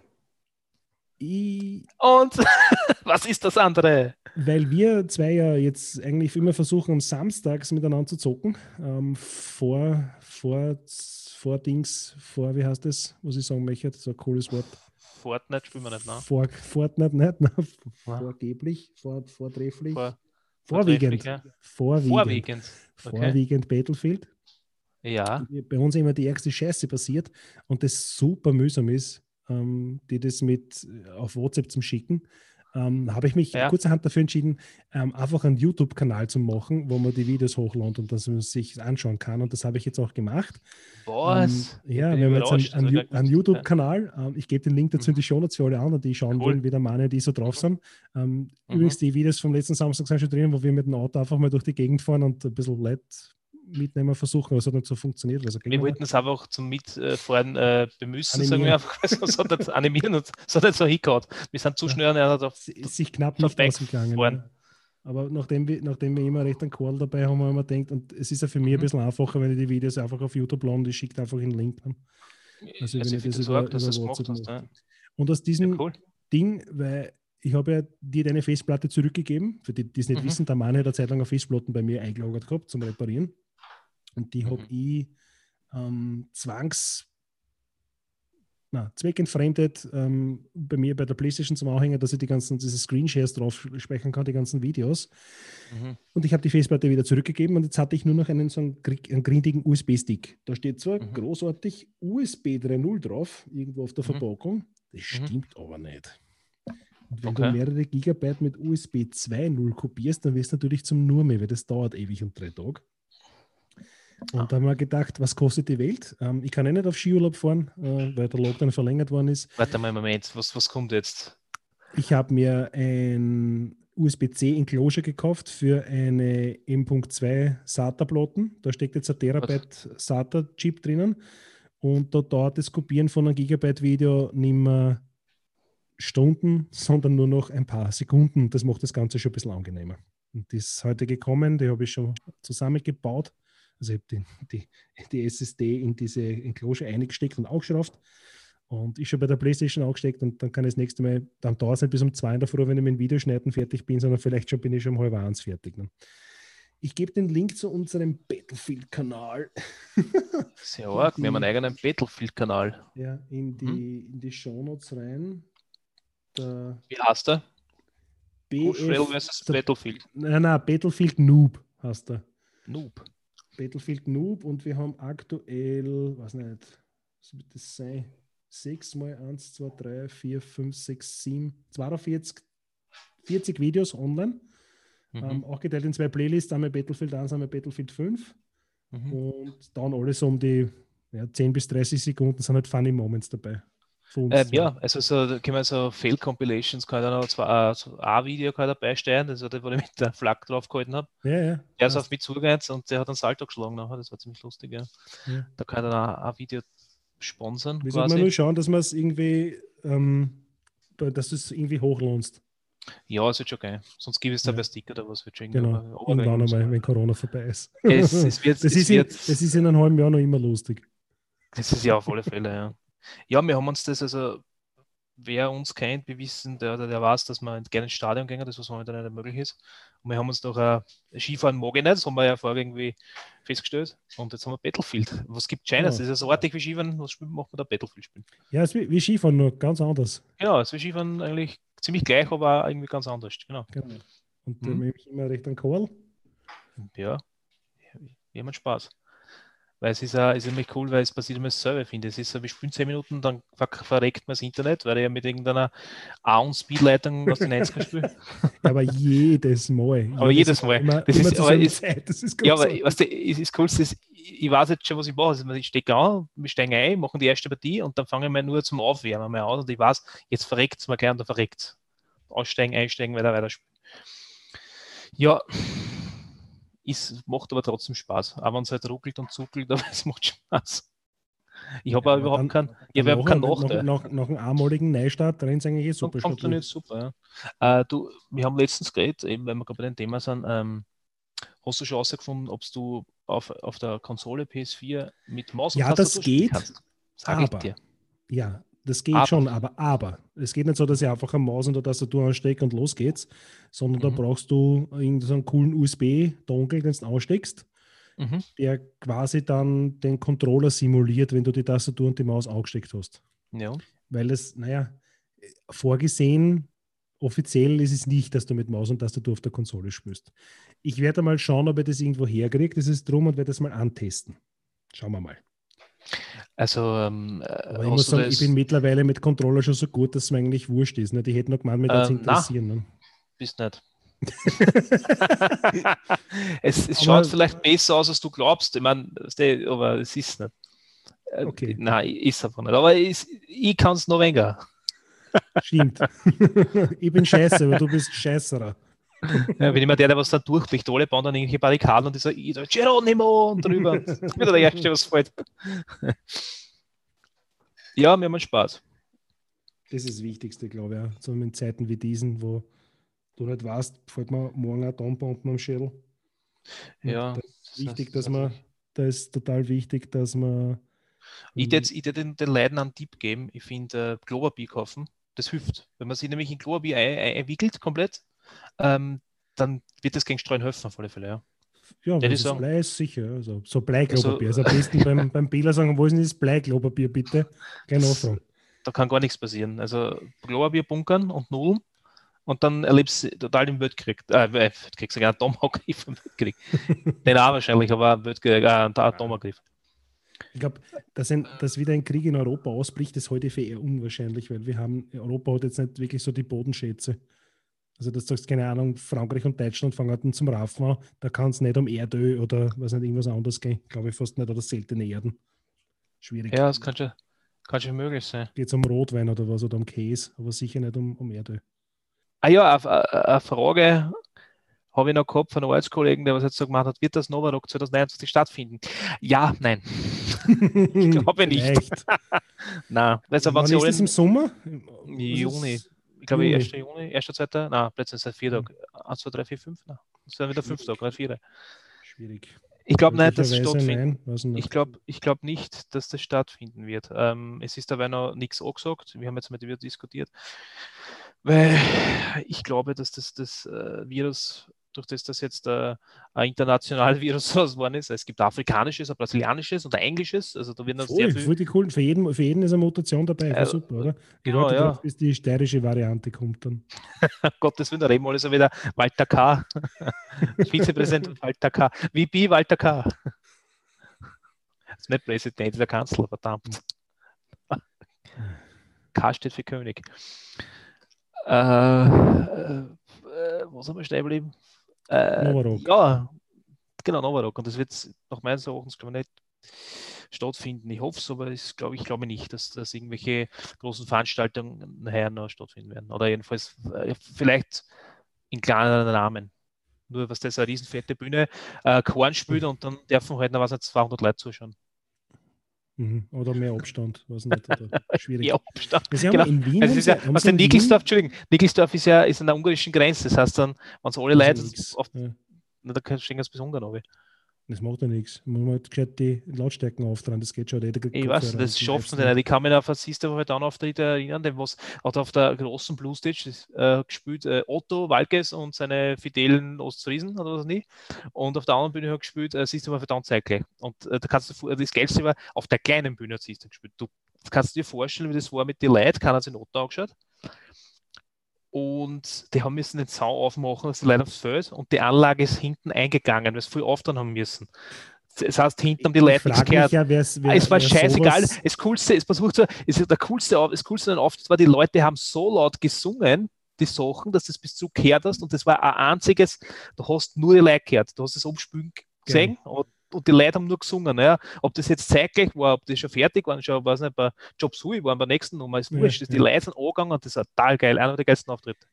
Ich, Und <laughs> was ist das andere? weil wir zwei ja jetzt eigentlich immer versuchen, am Samstags miteinander zu zocken, ähm, vor, vor, vor Dings, vor, wie heißt das, was ich sagen möchte, so ein cooles Wort. Fortnite spielen wir nicht, ne? Vor, Fortnite, nicht? Nein, Ja. vorgeblich, vor, vortrefflich, Vor, vorwiegend, vortrefflich, ja. vorwiegend, Vorwiegend. Okay. vorwiegend Battlefield. Ja. bei uns immer die ärgste Scheiße passiert und das super mühsam ist, ähm, die das mit äh, auf WhatsApp zum Schicken, ähm, habe ich mich Ja. kurzerhand dafür entschieden, ähm, einfach einen YouTube-Kanal zu machen, wo man die Videos hochladet und dass man sich anschauen kann. Und das habe ich jetzt auch gemacht. Was? Ähm, ja, wir haben jetzt einen, einen, einen. YouTube-Kanal. Ähm, ich gebe den Link dazu in die Show Notes für alle anderen, die schauen Cool. wollen, wie der Mane, die so drauf sind. Ähm, Mhm. Übrigens, die Videos vom letzten Samstag sind schon drin, wo wir mit dem Auto einfach mal durch die Gegend fahren und ein bisschen Leute mitnehmen versuchen, aber es hat nicht so funktioniert. Also Wir wollten es einfach zum Mitfahren äh, bemüssen, sagen wir Animieren. einfach. Es hat nicht animieren und es hat nicht so hingehauen. Wir sind zu Ja. schnell und er hat auf sich knapp nicht ausgegangen. Ja. Aber nachdem wir, nachdem wir immer recht einen Call dabei haben, haben wir immer gedacht, und es ist ja für mich ein Mhm. bisschen einfacher, wenn ich die Videos einfach auf YouTube ich schicke einfach einen Link. Dann. Also, wenn also ich ich das das über- das über gemacht WhatsApp hast. Ja. Und aus diesem cool. Ding, weil ich habe ja dir deine Festplatte zurückgegeben, für die, die es nicht Mhm. wissen, der Mann hat eine Zeit lang eine Festplatten bei mir eingelagert gehabt zum Reparieren. Und die habe Mhm. ich ähm, zwangs, na, zweckentfremdet ähm, bei mir bei der Playstation zum Anhängen, dass ich die ganzen, diese Screenshares drauf speichern kann, die ganzen Videos. Mhm. Und ich habe die Festplatte wieder zurückgegeben und jetzt hatte ich nur noch einen so einen, einen grindigen USB-Stick. Da steht zwar Mhm. großartig USB 3.0 drauf, irgendwo auf der Mhm. Verpackung. Das Mhm. stimmt aber nicht. Und wenn Okay. du mehrere Gigabyte mit USB 2.0 kopierst, dann wirst du natürlich zum Nurme, weil das dauert ewig und drei Tage. Und Ah. da haben wir gedacht, was kostet die Welt? Ähm, ich kann ja nicht auf Skiurlaub fahren, äh, weil der Lockdown verlängert worden ist. Warte mal einen Moment, was, was kommt jetzt? Ich habe mir ein USB-C Enclosure gekauft für eine M.2 SATA-Platten. Da steckt jetzt ein Terabyte SATA-Chip drinnen. Und da dauert das Kopieren von einem Gigabyte-Video nicht mehr Stunden, sondern nur noch ein paar Sekunden. Das macht das Ganze schon ein bisschen angenehmer. Und die ist heute gekommen, die habe ich schon zusammengebaut. Also ich habe die, die, die SSD in diese Enclosure eingesteckt und aufgeschraubt. Und ich schon bei der Playstation angesteckt und dann kann ich das nächste Mal, dann dauert es nicht bis um zwei in der Früh, wenn ich mit dem Videoschneiden fertig bin, sondern vielleicht schon bin ich schon um halb eins fertig. Ne? Ich gebe den Link zu unserem Battlefield-Kanal <laughs> Sehr arg, wir haben einen eigenen Battlefield-Kanal. ja, in die, in die Shownotes rein. Der Wie heißt der? Bushrail BF, vs. der, Battlefield. nein, nein, Battlefield Noob heißt er. Noob. Battlefield Noob und wir haben aktuell, weiß nicht, was wird das sein? 6 mal 1, 2, 3, 4, 5, 6, 7, 42, 40 Videos online. Mhm. Ähm, auch geteilt in zwei Playlists, einmal Battlefield 1, einmal Battlefield 5. Mhm. Und dann alles um die ja, 10 bis 30 Sekunden sind halt Funny Moments dabei. Ähm, ja, also so, da kann man so Fail-Compilations, kann ich da noch zwar, äh, so ein Video kann dabei steuern, das war der, wo ich mit der Flak drauf gehalten habe. Ja, ja. Der ist auf mich zugegangen und der hat einen Salto geschlagen nachher, das war ziemlich lustig, ja. Ja. Da kann ich dann auch ein Video sponsern, Wir sollten nur schauen, dass wir es irgendwie, ähm, dass du es irgendwie hochlohnst. Ja, es wird schon geil. Sonst gibt es da Ja. bei Stick oder was wird schon Genau. Irgendwann man- wenn Corona vorbei ist. Es, es wird, <laughs> das, es ist in, wird, das ist in einem halben Jahr noch immer lustig. Das ist ja auf alle Fälle, ja. Ja, wir haben uns das also wer uns kennt, wir wissen, der, der, weiß, dass man gerne ins Stadion gehen, das was momentan nicht möglich ist. Und wir haben uns noch äh, Skifahren mag ich nicht, das haben wir ja vorher irgendwie festgestellt. Und jetzt haben wir Battlefield. Was gibt China? Ja. Das ist ja so artig wie Skifahren, was spielen, macht man da Battlefield spielen? Ja, es ist wie, wie Skifahren, nur ganz anders. Genau, es ist wie Skifahren eigentlich ziemlich gleich, aber irgendwie ganz anders. Genau. genau. Und mhm. da ich immer recht an Kohl. Ja, wir haben Spaß. Weil es ist, ja, ist nämlich cool, weil es passiert immer dasselbe, finde ich. Es ist so, wir spielen 10 Minuten, dann ver verreckt man das Internet, weil ich ja mit irgendeiner A-und-Speed-Leitung aus den 90er spiele. <laughs> aber jedes Mal. Aber jedes Mal. Immer, das, immer ist, aber ist, das ist Ja, aber was weißt du, es ist cool, ist, ich weiß jetzt schon, was ich mache. Also ich stecke an, wir steigen ein, machen die erste Partie und dann fangen wir nur zum Aufwärmen mal an und ich weiß, jetzt verreckt es mal gleich und dann verreckt es. Aussteigen, einsteigen, weiter, weiter spielen. Ja, ist, macht aber trotzdem Spaß. Auch wenn es halt ruckelt und zuckelt, <laughs> aber es macht Spaß. Ich habe ja, überhaupt keinen ich hab kein Nachteil. Nach, nach, nach, einem einmaligen Neustart rennt es eigentlich eh super. Funktioniert super, ja. Äh, du, wir haben letztens geredet, eben weil wir gerade bei dem Thema sind, ähm, hast du schon herausgefunden, ob du auf, auf der Konsole PS4 mit Maus und Ja, das geht. Kannst? Sag ich dir. Ja, das geht aber. schon, aber, aber. Es geht nicht so, dass ich einfach eine Maus und eine Tastatur anstecke und los geht's, sondern mhm. da brauchst du irgendeinen coolen USB-Dongle, den du ansteckst, mhm. der quasi dann den Controller simuliert, wenn du die Tastatur und die Maus angesteckt hast. Ja. Weil es, naja, vorgesehen, offiziell ist es nicht, dass du mit Maus und Tastatur auf der Konsole spielst. Ich werde mal schauen, ob ich das irgendwo herkriege. Das ist drum und werde das mal antesten. Schauen wir mal. Also, ähm, Aber ich muss sagen, ich bin mittlerweile mit Controller schon so gut, dass es mir eigentlich wurscht ist. Ne? Die hätten noch gemeint, mich ähm, interessieren. Ne? Bist nicht. <laughs> es, es schaut vielleicht besser aus, als du glaubst. Ich meine, aber es ist nicht. Äh, okay. Nein, ist einfach nicht. Aber ich, ich kann es noch weniger. Stimmt. <laughs> ich bin scheiße, aber du bist scheißerer. Ja, wenn immer der, der was da durchbricht, alle bauen dann irgendwelche Barrikaden und dieser so, Geronimo und drüber. <laughs> das ist wieder der Erste, was fällt. ja, wir haben Spaß. Das ist das Wichtigste, glaube ich. Ja. So in Zeiten wie diesen, wo du nicht weißt, fällt mir morgen ein Atombomben am Schädel. Ja. Das ist wichtig, dass man, da ist total wichtig, dass man. Ich würde ich den, den Leuten einen Tipp geben. Ich finde, äh, Globerbier kaufen, das hilft. Wenn man sich nämlich in Globerbier einwickelt, komplett, ähm, dann wird das gegen Streuen helfen auf alle Fälle, ja. Ja, das Blei ist sicher. Also, so Bleiklopapier. Also, also am besten beim, beim Bela sagen, wo ist denn das Bleiklopapier, bitte? Keine Nachfrage. Da kann gar nichts passieren. Also Klopapier bunkern und Nudeln und dann erlebst du total den Weltkrieg. Äh, Weltkrieg, sogar Atomangriff im Weltkrieg. <laughs> Den auch wahrscheinlich, aber Weltkrieg, äh, Atomangriff. Ich glaube, dass, ein, dass wieder ein Krieg in Europa ausbricht, ist heute für eher unwahrscheinlich, weil wir haben, Europa hat jetzt nicht wirklich so die Bodenschätze. Also, dass du sagst, keine Ahnung, Frankreich und Deutschland fangen halt zum Raffen an, da kann es nicht um Erdöl oder was nicht, irgendwas anderes gehen. Glaube ich fast nicht, oder seltene Erden. Schwierig. Ja, das kann schon, kann schon möglich sein. Geht es um Rotwein oder was oder um Käse, aber sicher nicht um, um Erdöl. Ah ja, eine Frage habe ich noch gehabt von einem Arbeitskollegen, der was jetzt so gemacht hat, wird das Novarock 2029 stattfinden? Ja, nein. <laughs> ich glaube nicht. <laughs> nein. Also, Wann ist das im Sommer? Juni ich glaube, Juni. 1. Juni, 1. 2. Nein, plötzlich seit vier Tagen. 1, 2, 3, 4, 5. Nein, das sind wieder fünf Tage, vier. Schwierig. Ich glaube nicht, dass es stattfindet. Ich glaube ich glaub nicht, dass das stattfinden wird. Ähm, es ist dabei noch nichts angesagt. Wir haben jetzt mit dir diskutiert. Weil ich glaube, dass das, das äh, Virus durch das das jetzt äh, ein internationales <laughs> Virus geworden ist. Es gibt afrikanisches, ein brasilianisches und ein englisches. Also da werden sehr viel... Coolen, für, jeden, für jeden ist eine Mutation dabei. Äh, super, oder? Genau, ja. bis die steirische Variante kommt dann. <laughs> Gottes Willen, da reden wir alles wieder Walter K. <laughs> Vizepräsident Walter K. VP Walter K. Das ist nicht Präsident, der Kanzler, verdammt. K steht für König. Äh, äh, was haben wir stehen geblieben? Äh, Novarock. Ja, genau, Novarock. Und das wird nach meines Erachtens, glaube ich, nicht stattfinden. Ich hoffe es, aber ich glaube ich glaube nicht, dass, dass irgendwelche großen Veranstaltungen nachher noch stattfinden werden. Oder jedenfalls äh, vielleicht in kleineren Rahmen. Nur was das eine riesenfette Bühne, äh, Korn spielt und dann dürfen halt noch was 200 Leute zuschauen. Mhm. Oder mehr Abstand, weiß nicht. <laughs> schwierig. mehr Abstand. genau. in Wien also ist ja, aus dem Nickelsdorf, Entschuldigung, Nickelsdorf ist ja ist an der ungarischen Grenze. Das heißt dann, wenn es alle Leute, oft, ja. na, da stehen ganz bis Ungarn runter. Das macht ja nichts. Man muss halt gescheit die Lautstärken auftragen, das geht schon. Jeder Ich weiß, das Apps sie nicht. Ich kann mich auf ein System halt dann Auftritt erinnern, den was hat auf der großen Blue Stage das, äh, gespielt äh, Otto Walkes und seine fidelen Ostfriesen oder was nicht. Und auf der anderen Bühne hat gespielt äh, System of a Cycle. Und äh, da kannst du das Geilste war, auf der kleinen Bühne hat System gespielt. Du kannst dir vorstellen, wie das war mit den Leuten, keiner hat sich in Otto angeschaut. Und die haben müssen den Zaun aufmachen, dass die Leute aufs Feld und die Anlage ist hinten eingegangen, weil sie viel auftan haben müssen. Das heißt, hinten haben die Leute nichts gehört. ja, wer's, wer, es war scheißegal. sowas- Das Coolste, es versucht so, es ist der coolste, das coolste an Auftritt war, die Leute haben so laut gesungen, die Sachen, dass du das bis zu gehört hast und das war ein einziges, du hast nur die Leute gehört, du hast das Umspülen gesehen und, und die Leute haben nur gesungen. Ja. Ob das jetzt zeitgleich war, ob das schon fertig war, schon, weiß nicht, bei Job Sui waren, bei der nächsten Nummer, ist Ja, wurscht. Die ja. Leute sind angegangen und das war total geil, einer der geilsten Auftritte.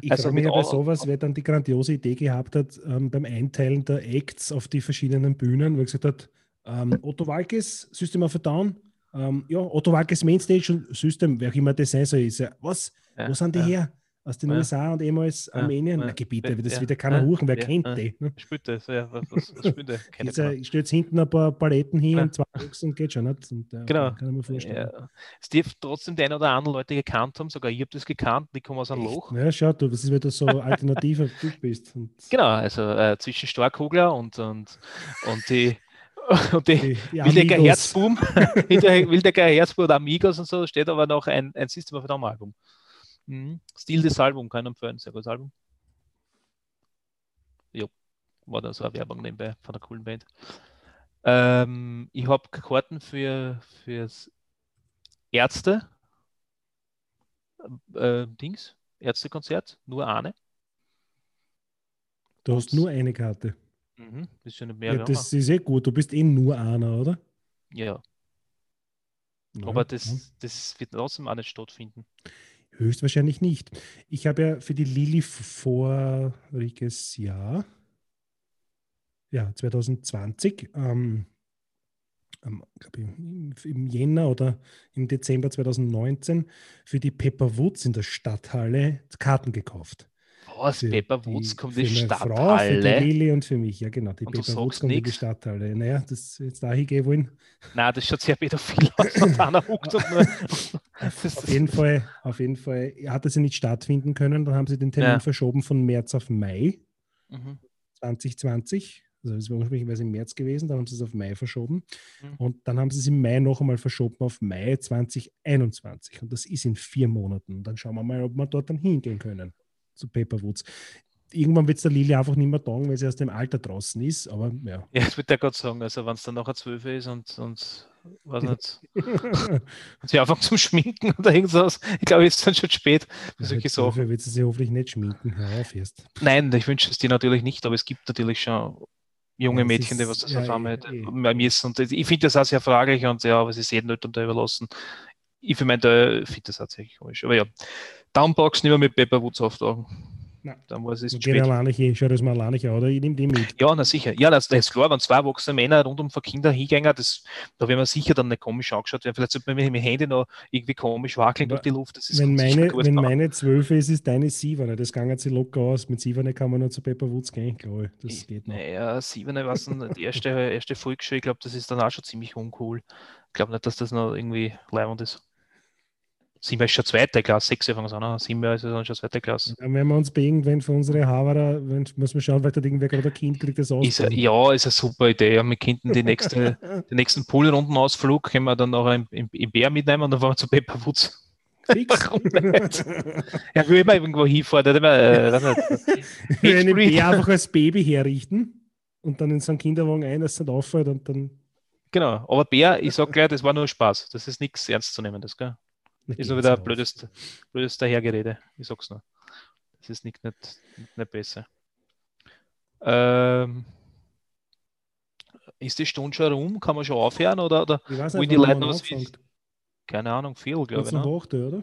Ich Also frage mich ja bei sowas, wer dann die grandiose Idee gehabt hat, ähm, beim Einteilen der Acts auf die verschiedenen Bühnen, wo er gesagt hat, ähm, Otto Walkes, System of a Down, ähm, ja, Otto Walkes Mainstage und System, wer auch immer das sein soll, ist ja, was, Ja, wo sind die ja. her? Aus den Ja. USA und ehemals Ja, Armenien? ja. Gebiete, das Ja, wird ja keiner ja, huchen, wer kennt die? Ne? Spielt das, ja, was, was, was spielt das? Stellt hinten ein paar Paletten hin und zwei Boxen und geht schon nicht. Und, äh, Genau. Kann ich mir vorstellen. Es dürfte trotzdem die ein oder anderen Leute gekannt haben, sogar ich habe das gekannt, die kommen aus einem Loch. Ja, schau, du, das ist, weil du so alternativer <laughs> Typ bist. Und Genau, also äh, zwischen Starkugler und, und, und die, <laughs> und die die, Wildecker. Herzboom, <laughs> Wildecker Herzboom oder Amigos und so, steht aber noch ein, ein System of Down Album. Mhm. Stil des Album, kann empfehlen, sehr gutes Album. Jo, war da so eine Werbung nebenbei von der coolen Band. Ähm, ich habe Karten für fürs Ärzte äh, Dings, Ärztekonzert, nur eine. Du hast nur eine Karte. Mhm. Das ist nicht mehr. Ja, das ist eh gut. Du bist eh nur einer, oder? ja. Ja, aber ja. das, das wird trotzdem auch nicht stattfinden. Höchstwahrscheinlich nicht. Ich habe ja für die Lilly voriges Jahr, ja, 2020, ähm, im, im Jänner oder im Dezember 2019 für die Pepper Woods in der Stadthalle Karten gekauft. Was, Für Pepper Woods die- kommt für in die meine Frau, für die Stadthalle. Lilly und für mich, ja genau. Die Und Pepper Woods kommt in die nix? Stadthalle. Naja, das ist jetzt da hingehen wollen. Nein, das schaut sehr pädophil aus. Und einer huckt und nur. <laughs> Das, Auf jeden Fall, auf jeden Fall hat es ja nicht stattfinden können. Dann haben sie den Termin Ja. verschoben von März auf Mai Mhm. 2020. Also es wäre ursprünglich im März gewesen, dann haben sie es auf Mai verschoben. Mhm. Und dann haben sie es im Mai noch einmal verschoben auf Mai 2021. Und das ist in vier Monaten. Und dann schauen wir mal, ob wir dort dann hingehen können zu Paperwoods. Irgendwann wird es der Lili einfach nicht mehr taugen, weil sie aus dem Alter draußen ist. Aber ja. Ja, das würde ich gerade sagen. Also, wenn es dann nachher zwölf ist und, und weiß nicht, und sie anfangen zum Schminken oder irgendwas, ich glaube, es ist dann schon spät für solche Sachen. Dafür wird sie sich hoffentlich nicht schminken. Hör auf erst. Nein, ich wünsche es dir natürlich nicht, aber es gibt natürlich schon junge Ja, Mädchen, die was das ja, auf einmal mir ist. Und ich finde das auch sehr fraglich und ja, aber sie jedem Eltern da überlassen. Ich für meinen Teil finde das tatsächlich komisch. Aber ja, Downbox nicht mehr mit Pepper Woods auftauchen. Nein. Dann war es ist spät. alleine hin. Schau das mal alleine hin, oder? Ich nehme die mit. Ja, na sicher. Ja, das, das ist klar, wenn zwei erwachsene Männer rundum von Kindern hingehen, das, da werden wir sicher dann nicht komisch angeschaut werden. Vielleicht sollte man mit dem Handy noch irgendwie komisch wackeln durch die Luft. Das ist Wenn meine, wenn an. meine 12 ist, ist deine Sieverne. Das ging jetzt locker aus. Mit Sieverne kann man nur zu Pepper Woods gehen, glaube ich. Das geht noch. Naja, sieben, ich weiß nicht, die erste, erste Volksschule, ich glaube, das ist dann auch schon ziemlich uncool. Ich glaube nicht, dass das noch irgendwie leibend ist. Sieben ist schon zweite Klasse, sechs fangen an, ne? sieben ist dann schon zweite Klasse. Dann werden wir uns bei irgendwann für unsere Haverer, wenn, muss man schauen, vielleicht hat irgendwer gerade ein Kind kriegt, das aus. Ist, ja, ja, ist eine super Idee. Ja, wir könnten die nächste, <laughs> den nächsten Poolrundenausflug können wir dann noch im, im, im Bär mitnehmen und dann fahren wir zu Pepper Woods. <laughs> Warum nicht? Ja, will immer irgendwo hinfahren, immer, äh. Wir einen H3. Bär einfach als Baby herrichten und dann in so einen Kinderwagen ein, dass es nicht auffällt und dann. Genau, aber Bär, ich sag gleich, das war nur Spaß. Das ist nichts Ernstzunehmendes, gell? Na, Ist nur wieder ein blödes, blödes Dahergerede. Ich sag's nur. Das ist nicht, nicht, nicht, nicht besser. Ähm, ist die Stunde schon rum? Kann man schon aufhören? Oder, oder Ich weiß nicht, die Leute noch was anfängt. keine Ahnung, viel, glaube ich. Ne? 8, oder?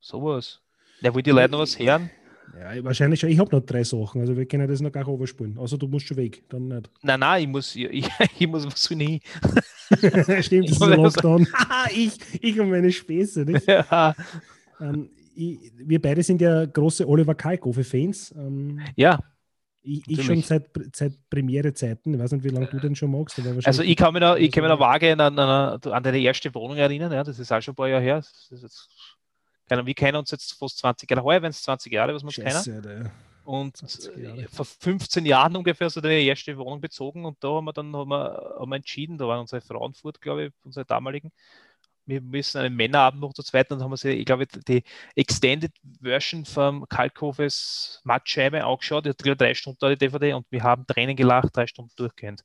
Sowas. Ja, wollen die Leute noch was hören? Ja, wahrscheinlich schon. Ich habe noch drei Sachen, also wir können das noch gar nicht überspielen. Außer du musst schon weg, dann nicht. Nein, nein, ich muss, ich, ich <laughs> muss was nie. <laughs> Stimmt, das ist ein das- Lockdown. <laughs> Ich, ich und meine Späße. Nicht? Ja, Ähm, ich, wir beide sind ja große Oliver Kalkofe-Fans. Ähm, ja, Ich, ich schon seit, seit Premiere-Zeiten. Ich weiß nicht, wie lange du denn schon magst. Also ich kann mich noch, ich kann mich noch vage an, an, an deine erste Wohnung erinnern. Ja, das ist auch schon ein paar Jahre her. Jetzt, wir kennen uns jetzt fast 20 Jahre. Heuer, wenn es 20 Jahre, was wir uns kennen. Und vor 15 Jahren ungefähr so deine erste Wohnung bezogen und da haben wir dann haben wir, haben wir entschieden, da waren unsere Frauenfurt, glaube ich, unsere damaligen, wir müssen einen Männerabend noch zu zweit und haben wir ich glaube, die Extended Version vom Kalkhofes Mattscheibe angeschaut. Die hat drei Stunden da die DVD und wir haben Tränen gelacht, drei Stunden durchgehend.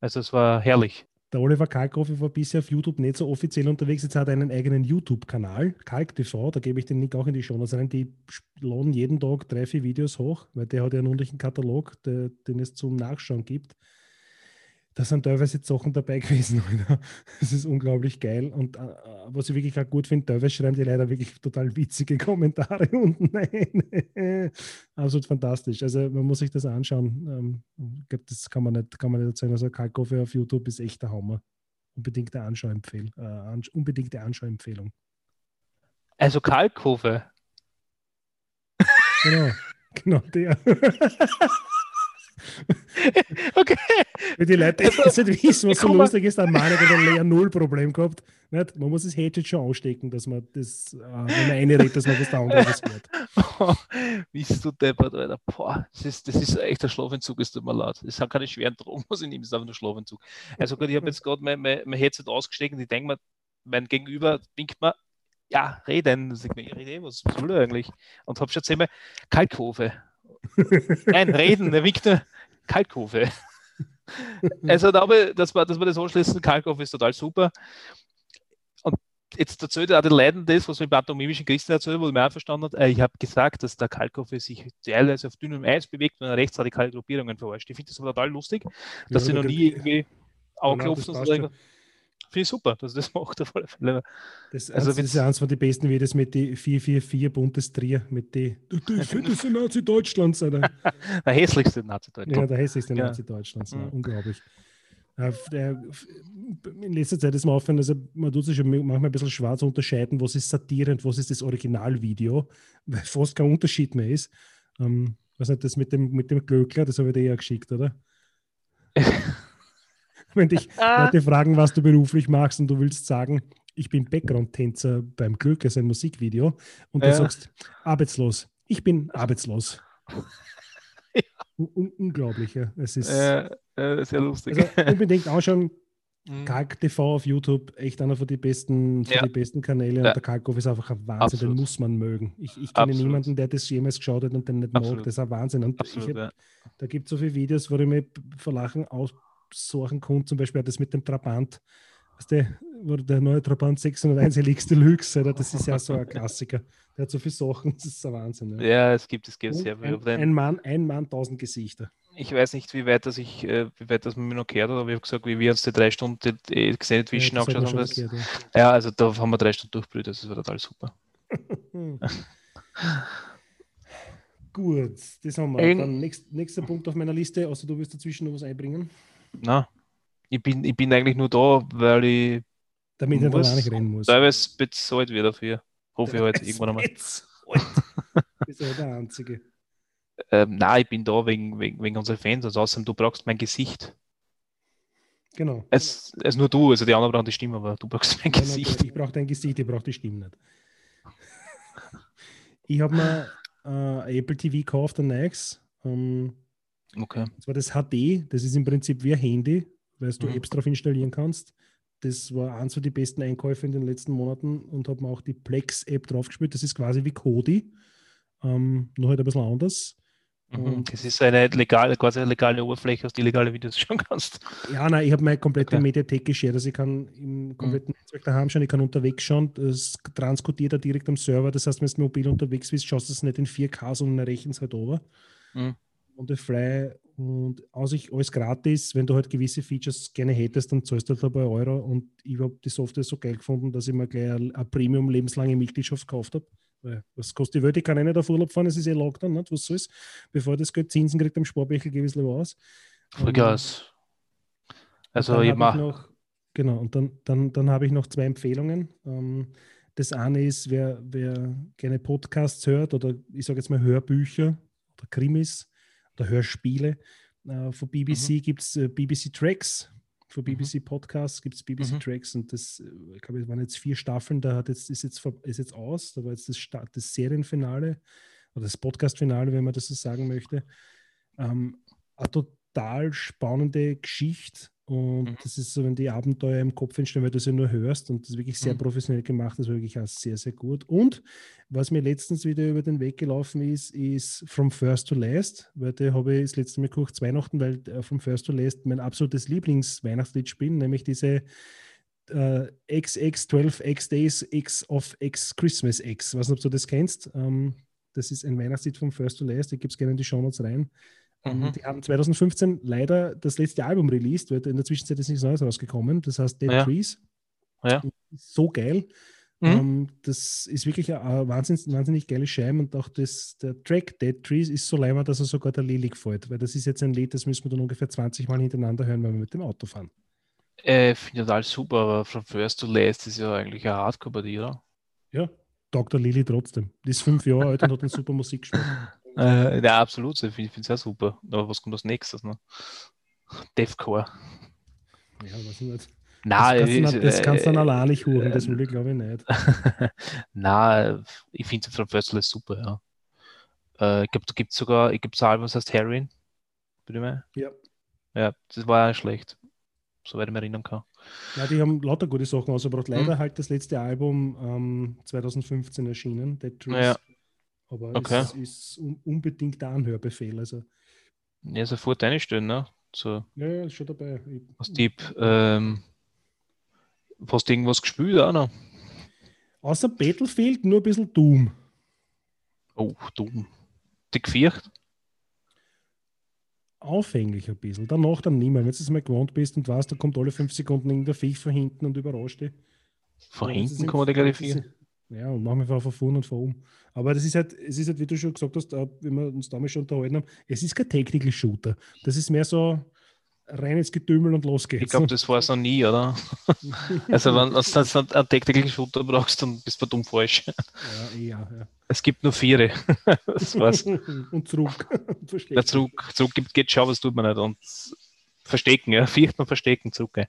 Also es war herrlich. Der Oliver Kalkofe war bisher auf YouTube nicht so offiziell unterwegs. Jetzt hat er einen eigenen YouTube-Kanal, Kalk TV. Da gebe ich den Nick auch in die Show. Also die laden jeden Tag drei, vier Videos hoch, weil der hat ja einen ordentlichen Katalog, der, den es zum Nachschauen gibt da sind teilweise Sachen dabei gewesen. <laughs> Das ist unglaublich geil. Und äh, was ich wirklich auch gut finde, teilweise schreiben die leider wirklich total witzige <laughs> Kommentare unten rein. <laughs> Absolut fantastisch. Also man muss sich das anschauen. Ähm, ich glaube, das kann man nicht, kann man nicht erzählen. Also Kalkofe auf YouTube ist echt der Hammer. Unbedingte Anschauempfehlung. Äh, unbedingte Anschauempfehlung. Also Kalkofe. Genau, genau der. <laughs> okay. Für die Leute, die also, nicht wissen, was so lustig ist, dann meine ich, Lea null Problem gehabt. Nicht? Man muss das Headset schon anstecken, dass man das, äh, wenn man eine redet, dass man das da andere <laughs> hört. Oh, <laughs> bist du deppert, Alter. Boah, das ist, das ist echt ein Schlafentzug, es tut mir leid. Das sind keine schweren Drogen, was ich nehme, das ist einfach nur Schlafentzug. Also gut, ich habe jetzt gerade mein, mein, mein Headset ausgesteckt und ich denke mir, mein Gegenüber winkt mir, ja, reden. Sag mir, rede, was, was will er eigentlich? Und habe schon zehnmal Kalkhofe. Nein, reden, der winkt nur Kalkhofe. <laughs> also habe dass wir, dass wir das anschließen, Kalkhofe ist total super. Und jetzt erzählt er den Leuten das, was wir beim pantomimischen Christen erzählt, wo ich mir auch verstanden habe. Äh, ich habe gesagt, dass der Kalkhofe sich teilweise auf dünnem Eis bewegt und rechtsradikale Gruppierungen verarscht. Ich finde das total lustig, dass ja, sie noch nie irgendwie anklopfen und so. Finde ich super, dass das macht auf alle Fälle. Das, also, das ist eines von den besten Videos mit die 444 Bundestrier, mit die das ist Nazi-Deutschlands. <laughs> der hässlichste Nazi-Deutschlands. Ja, der hässlichste ja. Nazi-Deutschlands. Ja. Unglaublich. In letzter Zeit ist mir aufgefallen, also man tut sich schon manchmal ein bisschen schwarz unterscheiden, was ist Satire und was ist das Originalvideo, weil fast kein Unterschied mehr ist. Ähm, was nicht, das mit dem, mit dem Glöckler, das habe ich dir ja geschickt, oder? <laughs> wenn dich ah. Leute fragen, was du beruflich machst und du willst sagen, ich bin Background-Tänzer beim Glück, ist ein Musikvideo, und du ja. sagst, arbeitslos. Ich bin arbeitslos. <laughs> ja. Un unglaublich, ja. Es ist äh, äh, sehr lustig. Also unbedingt anschauen. <laughs> Mhm. Kalk TV auf YouTube, echt einer von den besten, von ja. die besten Kanäle. Ja. Und der Kalkhoff ist einfach ein Wahnsinn, Absolut. den muss man mögen. Ich, ich kenne Absolut. niemanden, der das jemals geschaut hat und den nicht Absolut. mag. Das ist ein Wahnsinn. Und Absolut, hab, ja. da gibt es so viele Videos, wo ich mich verlachen aus, Sachen kommt, zum Beispiel das mit dem Trabant, weißt du, wo der neue Trabant 601 Helix Deluxe, oder? das ist ja so ein Klassiker. Der hat so viele Sachen, <laughs> das ist ein Wahnsinn. Ja, ja es gibt, es gibt sehr viel. Ein, ein, Mann, ein Mann, tausend Gesichter. Ich weiß nicht, wie weit das ich, äh, wie weit das man mir noch gehört hat, aber ich habe gesagt, wie wir uns die drei Stunden gesehen Vision ja, angeschaut haben. Das, gehört, ja. ja. also da haben wir drei Stunden durchbrüht, das war total super. <laughs> Gut, das haben wir. Dann nächst, nächster Punkt auf meiner Liste, außer du willst dazwischen noch was einbringen. Na, ich bin, ich bin eigentlich nur da, weil ich. Damit er dann nicht rennen muss. Teilweise bezahlt wird dafür. Hoffe ich halt irgendwann einmal. Bist <laughs> du der Einzige? Ähm, nein, ich bin da wegen, wegen, wegen unserer Fans. Also außerdem, du brauchst mein Gesicht. Genau. Es, es nur du, also die anderen brauchen die Stimme, aber du brauchst mein Gesicht. Ich brauche dein Gesicht, ich brauche die Stimme nicht. Ich habe mir äh, Apple TV gekauft, ein Nex. Ähm, okay. Das war das HD, das ist im Prinzip wie ein Handy, weil du mhm. Apps drauf installieren kannst. Das war eins von den besten Einkäufe in den letzten Monaten und habe mir auch die Plex-App draufgespielt. Das ist quasi wie Kodi, ähm, nur halt ein bisschen anders. Mhm. Das ist eine legale, quasi eine legale Oberfläche, aus die legale Videos <laughs> schauen kannst. Ja, nein, ich habe meine komplette okay. Mediathek geshared. Also ich kann im kompletten mhm. Netzwerk daheim schauen, ich kann unterwegs schauen. Das transkodiert er direkt am Server. Das heißt, wenn du mobil unterwegs bist, schaust du es nicht in 4K, sondern rechnest es halt over. Mhm. Und frei und aus ich alles gratis. Wenn du halt gewisse Features gerne hättest, dann zahlst du halt ein paar Euro. Und ich habe die Software so geil gefunden, dass ich mir gleich eine Premium lebenslange Mitgliedschaft gekauft habe. Weil was kostet die Welt? Ich kann eh nicht auf Urlaub fahren, es ist eh Lockdown, nicht? was soll's. Bevor das Geld Zinsen kriegt am Sparbechel, gebe ich es lieber aus. Vollgas. Also ich mache. Noch, genau, und dann, dann, dann habe ich noch zwei Empfehlungen. Ähm, das eine ist, wer, wer gerne Podcasts hört oder ich sage jetzt mal Hörbücher oder Krimis, oder Hörspiele. Äh, von BBC mhm. gibt es äh, BBC Tracks, von BBC mhm. Podcasts gibt es BBC mhm. Tracks und das, äh, ich glaube, es waren jetzt vier Staffeln, da hat jetzt, ist, jetzt, ist jetzt aus, da war jetzt das, das Serienfinale oder das Podcastfinale, wenn man das so sagen möchte. Ähm, eine total spannende Geschichte und mhm. das ist so, wenn die Abenteuer im Kopf entstehen, weil du ja nur hörst und das ist wirklich sehr mhm. professionell gemacht, das war wirklich auch sehr, sehr gut. Und was mir letztens wieder über den Weg gelaufen ist, ist From First to Last, weil da habe ich das letzte Mal gekocht, Weihnachten, weil äh, From First to Last mein absolutes Lieblings-Weihnachtslied spielen, nämlich diese äh, XX 12 X Days X of X Christmas X. Ich weiß nicht, ob du das kennst. Ähm, das ist ein Weihnachtslied von First to Last, ich gebe es gerne in die Show Notes rein. Ähm, mhm. Die haben 2015 leider das letzte Album released, weil in der Zwischenzeit ist nichts Neues rausgekommen. Das heißt Dead ja. Trees. Ja. So geil. Mhm. Um, ähm, das ist wirklich ein wahnsinnig, wahnsinnig geiles Scheim und auch das, der Track Dead Trees ist so leimer, dass er sogar der Lily gefällt, weil das ist jetzt ein Lied, das müssen wir dann ungefähr 20 Mal hintereinander hören, wenn wir mit dem Auto fahren. Äh, finde ich total super, aber From First to Last ist ja eigentlich ein Hardcore-Partie, oder? Ja, Dr. Lily trotzdem. Die ist fünf Jahre alt und hat einen super Musikgeschmack. <laughs> Äh, ja, absolut. Ich finde es ja super. Aber was kommt als nächstes? Ne? Deathcore. Ja, weiß ich nicht. Nein, das kannst, du, das kannst du dann äh, allein nicht hören, das will ich glaube ich nicht. <laughs> Nein, ich finde From First ist super, ja. Äh, ich glaube, da gibt es sogar, ich gibt ein Album, das heißt Heroin. Bitte mal? Ja. Ja, das war ja schlecht, soweit ich mich erinnern kann. Ja, die haben lauter gute Sachen ausgebracht. Leider mhm. halt das letzte Album ähm, 2015 erschienen, Dead Trees. Ja. Aber okay. es ist unbedingt der Anhörbefehl. Also. Ja, sofort einstellen, ne? So. Ja, ja, ist schon dabei. Ähm, hast du irgendwas gespielt auch noch? Außer Battlefield nur ein bisschen Doom. Oh, Doom. Die gefürcht? Aufhänglich ein bisschen. Danach dann mehr. Wenn du es mal gewohnt bist und weißt, da kommt alle fünf Sekunden irgendein Viech von hinten und überrascht dich. Von hinten kommt der gleich vier. Ja, und machen wir einfach von und von oben. Aber das ist halt, es ist halt, wie du schon gesagt hast, wenn wir uns damals schon unterhalten haben, es ist kein Technical Shooter. Das ist mehr so reines Getümmel und los geht's. Ich glaube, das war es noch nie, oder? <laughs> also, wenn du einen Technical Shooter brauchst, dann bist du dumm falsch. Ja, eher, ja. Es gibt nur vier. <laughs> das war's. <laughs> und zurück. Ja, zurück. Zurück gibt, geht schon, was tut man nicht. Und verstecken, ja. Vierten und verstecken, zurück. Ja.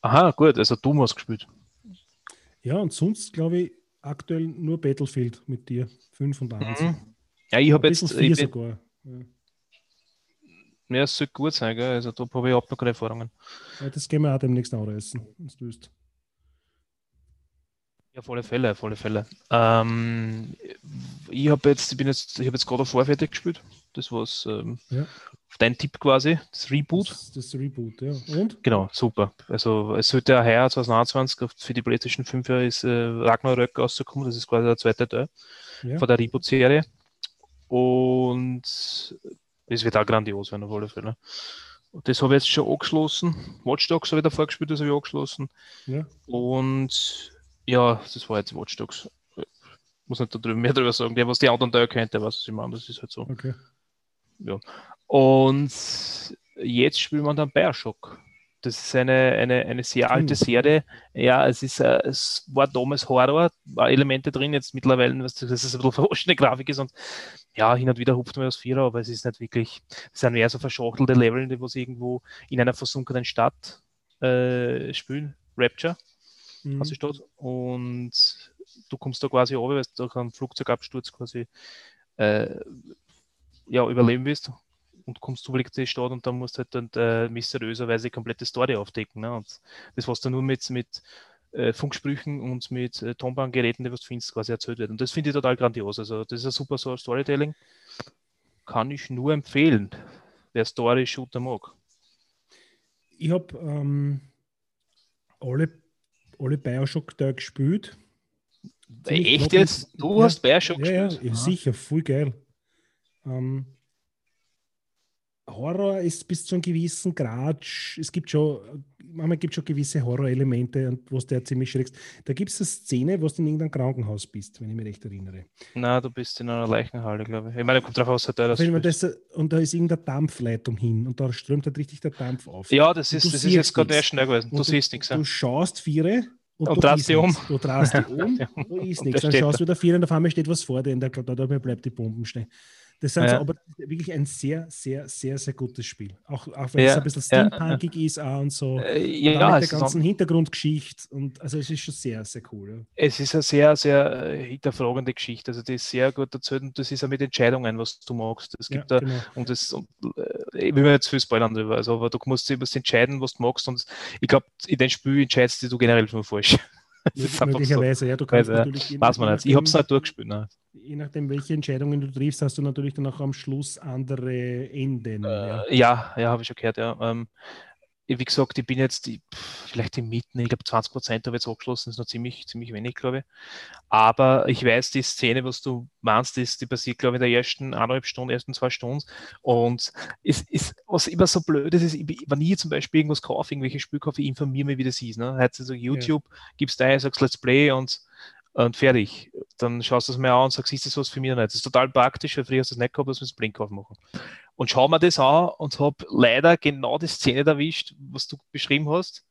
Aha, gut, also du hast gespielt. Ja, und sonst glaube ich aktuell nur Battlefield mit dir. 5 und 1. Mhm. Ja, ich habe jetzt. Vier sogar. Ja. ja, es sollte gut sein, gell? Also da habe ich auch noch keine Erfahrungen. Ja, das gehen wir auch demnächst anreißen, wenn du willst. Ja, auf alle Fälle, alle Fälle. Ähm, ich habe jetzt, ich bin jetzt, ich habe jetzt gerade vor fertig gespielt. Das war ähm, ja. Dein Tipp quasi, das Reboot. Das, das, Reboot, ja. Und? Genau, super. Also es sollte ja heuer 2021 für die PlayStation 5 ist äh, Ragnarök rauszukommen. Das ist quasi der zweite Teil ja. von der Reboot-Serie. Und es wird auch grandios werden, auf alle Fälle. Das habe ich jetzt schon angeschlossen. Watch Dogs habe ich davor gespielt, das habe ich angeschlossen. Ja. Und ja, das war jetzt Watch Dogs. Ich muss nicht mehr darüber sagen. Der, was die anderen Teile kennt, der weiß, was ich meine. Das ist halt so. Okay. Ja. Und jetzt spielt man dann Bioshock. Das ist eine, eine, eine sehr alte. Serie. Ja, es ist äh, es war damals Horror, war Elemente drin, jetzt mittlerweile, dass es ein bisschen <laughs> verwaschene Grafik ist und ja, hin und wieder hupft man aus Vierer, aber es ist nicht wirklich, es sind eher so verschachtelte Level, die was irgendwo in einer versunkenen Stadt äh, spielen. Rapture mhm. der Stadt. Und du kommst da quasi runter, weil du durch einen Flugzeugabsturz quasi äh, ja, überleben willst und kommst zufällig zu der Stadt und dann musst du halt dann äh, mysteriöserweise die komplette Story aufdecken. Ne? Und das, was du nur mit, mit äh, Funksprüchen und mit äh, Tonbandgeräten, die was du findest, quasi erzählt wird. Und das finde ich total grandios. Also das ist ein super so Storytelling. Kann ich nur empfehlen, wer Story-Shooter mag. Ich habe ähm, alle alle Bioshock da gespielt. Echt jetzt? Du ja, hast Bioshock ja, gespielt? Ja, ja sicher, voll geil. Ähm, Horror ist bis zu einem gewissen Grad, es gibt schon, manchmal gibt es schon gewisse Horrorelemente, wo du ja ziemlich schreckst. Da gibt es eine Szene, wo du in irgendeinem Krankenhaus bist, wenn ich mich recht erinnere. Na, du bist in einer Leichenhalle, glaube ich. Ich meine, kommt drauf aus, da das, das Und da ist irgendeine Dampfleitung hin und da strömt halt richtig der Dampf auf. Ja, das ist, das ist jetzt gerade sehr schnell gewesen. Du, du siehst nichts. Du schaust Viere und, und drehst dich um. Du drehst <laughs> dich um, da ist nichts. Dann schaust du wieder Viere und auf einmal steht was vor dir und da, da, da bleibt die Bomben stehen. Das sind Ja. so, aber wirklich ein sehr, sehr, sehr, sehr gutes Spiel. Auch, auch wenn Ja, es ein bisschen ja, steampunkig ist auch und so. Äh, Und ja, dann mit der ganzen Hintergrundgeschichte und also es ist schon sehr, sehr cool. Ja. es ist eine sehr, sehr äh, hinterfragende Geschichte. Also die ist sehr gut erzählt und das ist auch mit Entscheidungen, was du magst. Es gibt ja, da genau. Und das, und, äh, ich will mir jetzt viel spoilern drüber, also, aber du musst dir was entscheiden, was du magst. Und ich glaube, in dem Spiel entscheidest du generell schon falsch. Einfach so. Möglicherweise, ja, du kannst Weil, äh, natürlich je, Weiß man je nicht. Ich habe es nicht durchgespielt. Ne? Je nachdem, welche Entscheidungen du triffst, hast du natürlich dann auch am Schluss andere Enden. ja. Äh, ja, ja, habe ich schon gehört, ja. Ähm, wie gesagt, ich bin jetzt pff, vielleicht im Mitten, ich glaube 20 Prozent habe ich jetzt abgeschlossen, ist noch ziemlich, ziemlich wenig, glaube ich. Aber ich weiß, die Szene, was du meinst, ist, die passiert, glaube ich, in der ersten eineinhalb Stunden, ersten zwei Stunden. Und es ist, was immer so blöd ist, ist, ich- wenn ich zum Beispiel irgendwas kaufe, irgendwelche Spiele kaufe, ich informiere mich, wie das ist. Ne? Heute so YouTube, gibst ein, sagst Let's Play und, und fertig. Dann schaust du es mir an und sagst, ist das was für mich nicht? Das ist total praktisch, weil früher hast du das nicht gehabt, dass wir das Blink aufmachen. Und schau mir das an und habe leider genau die Szene erwischt, was du beschrieben hast.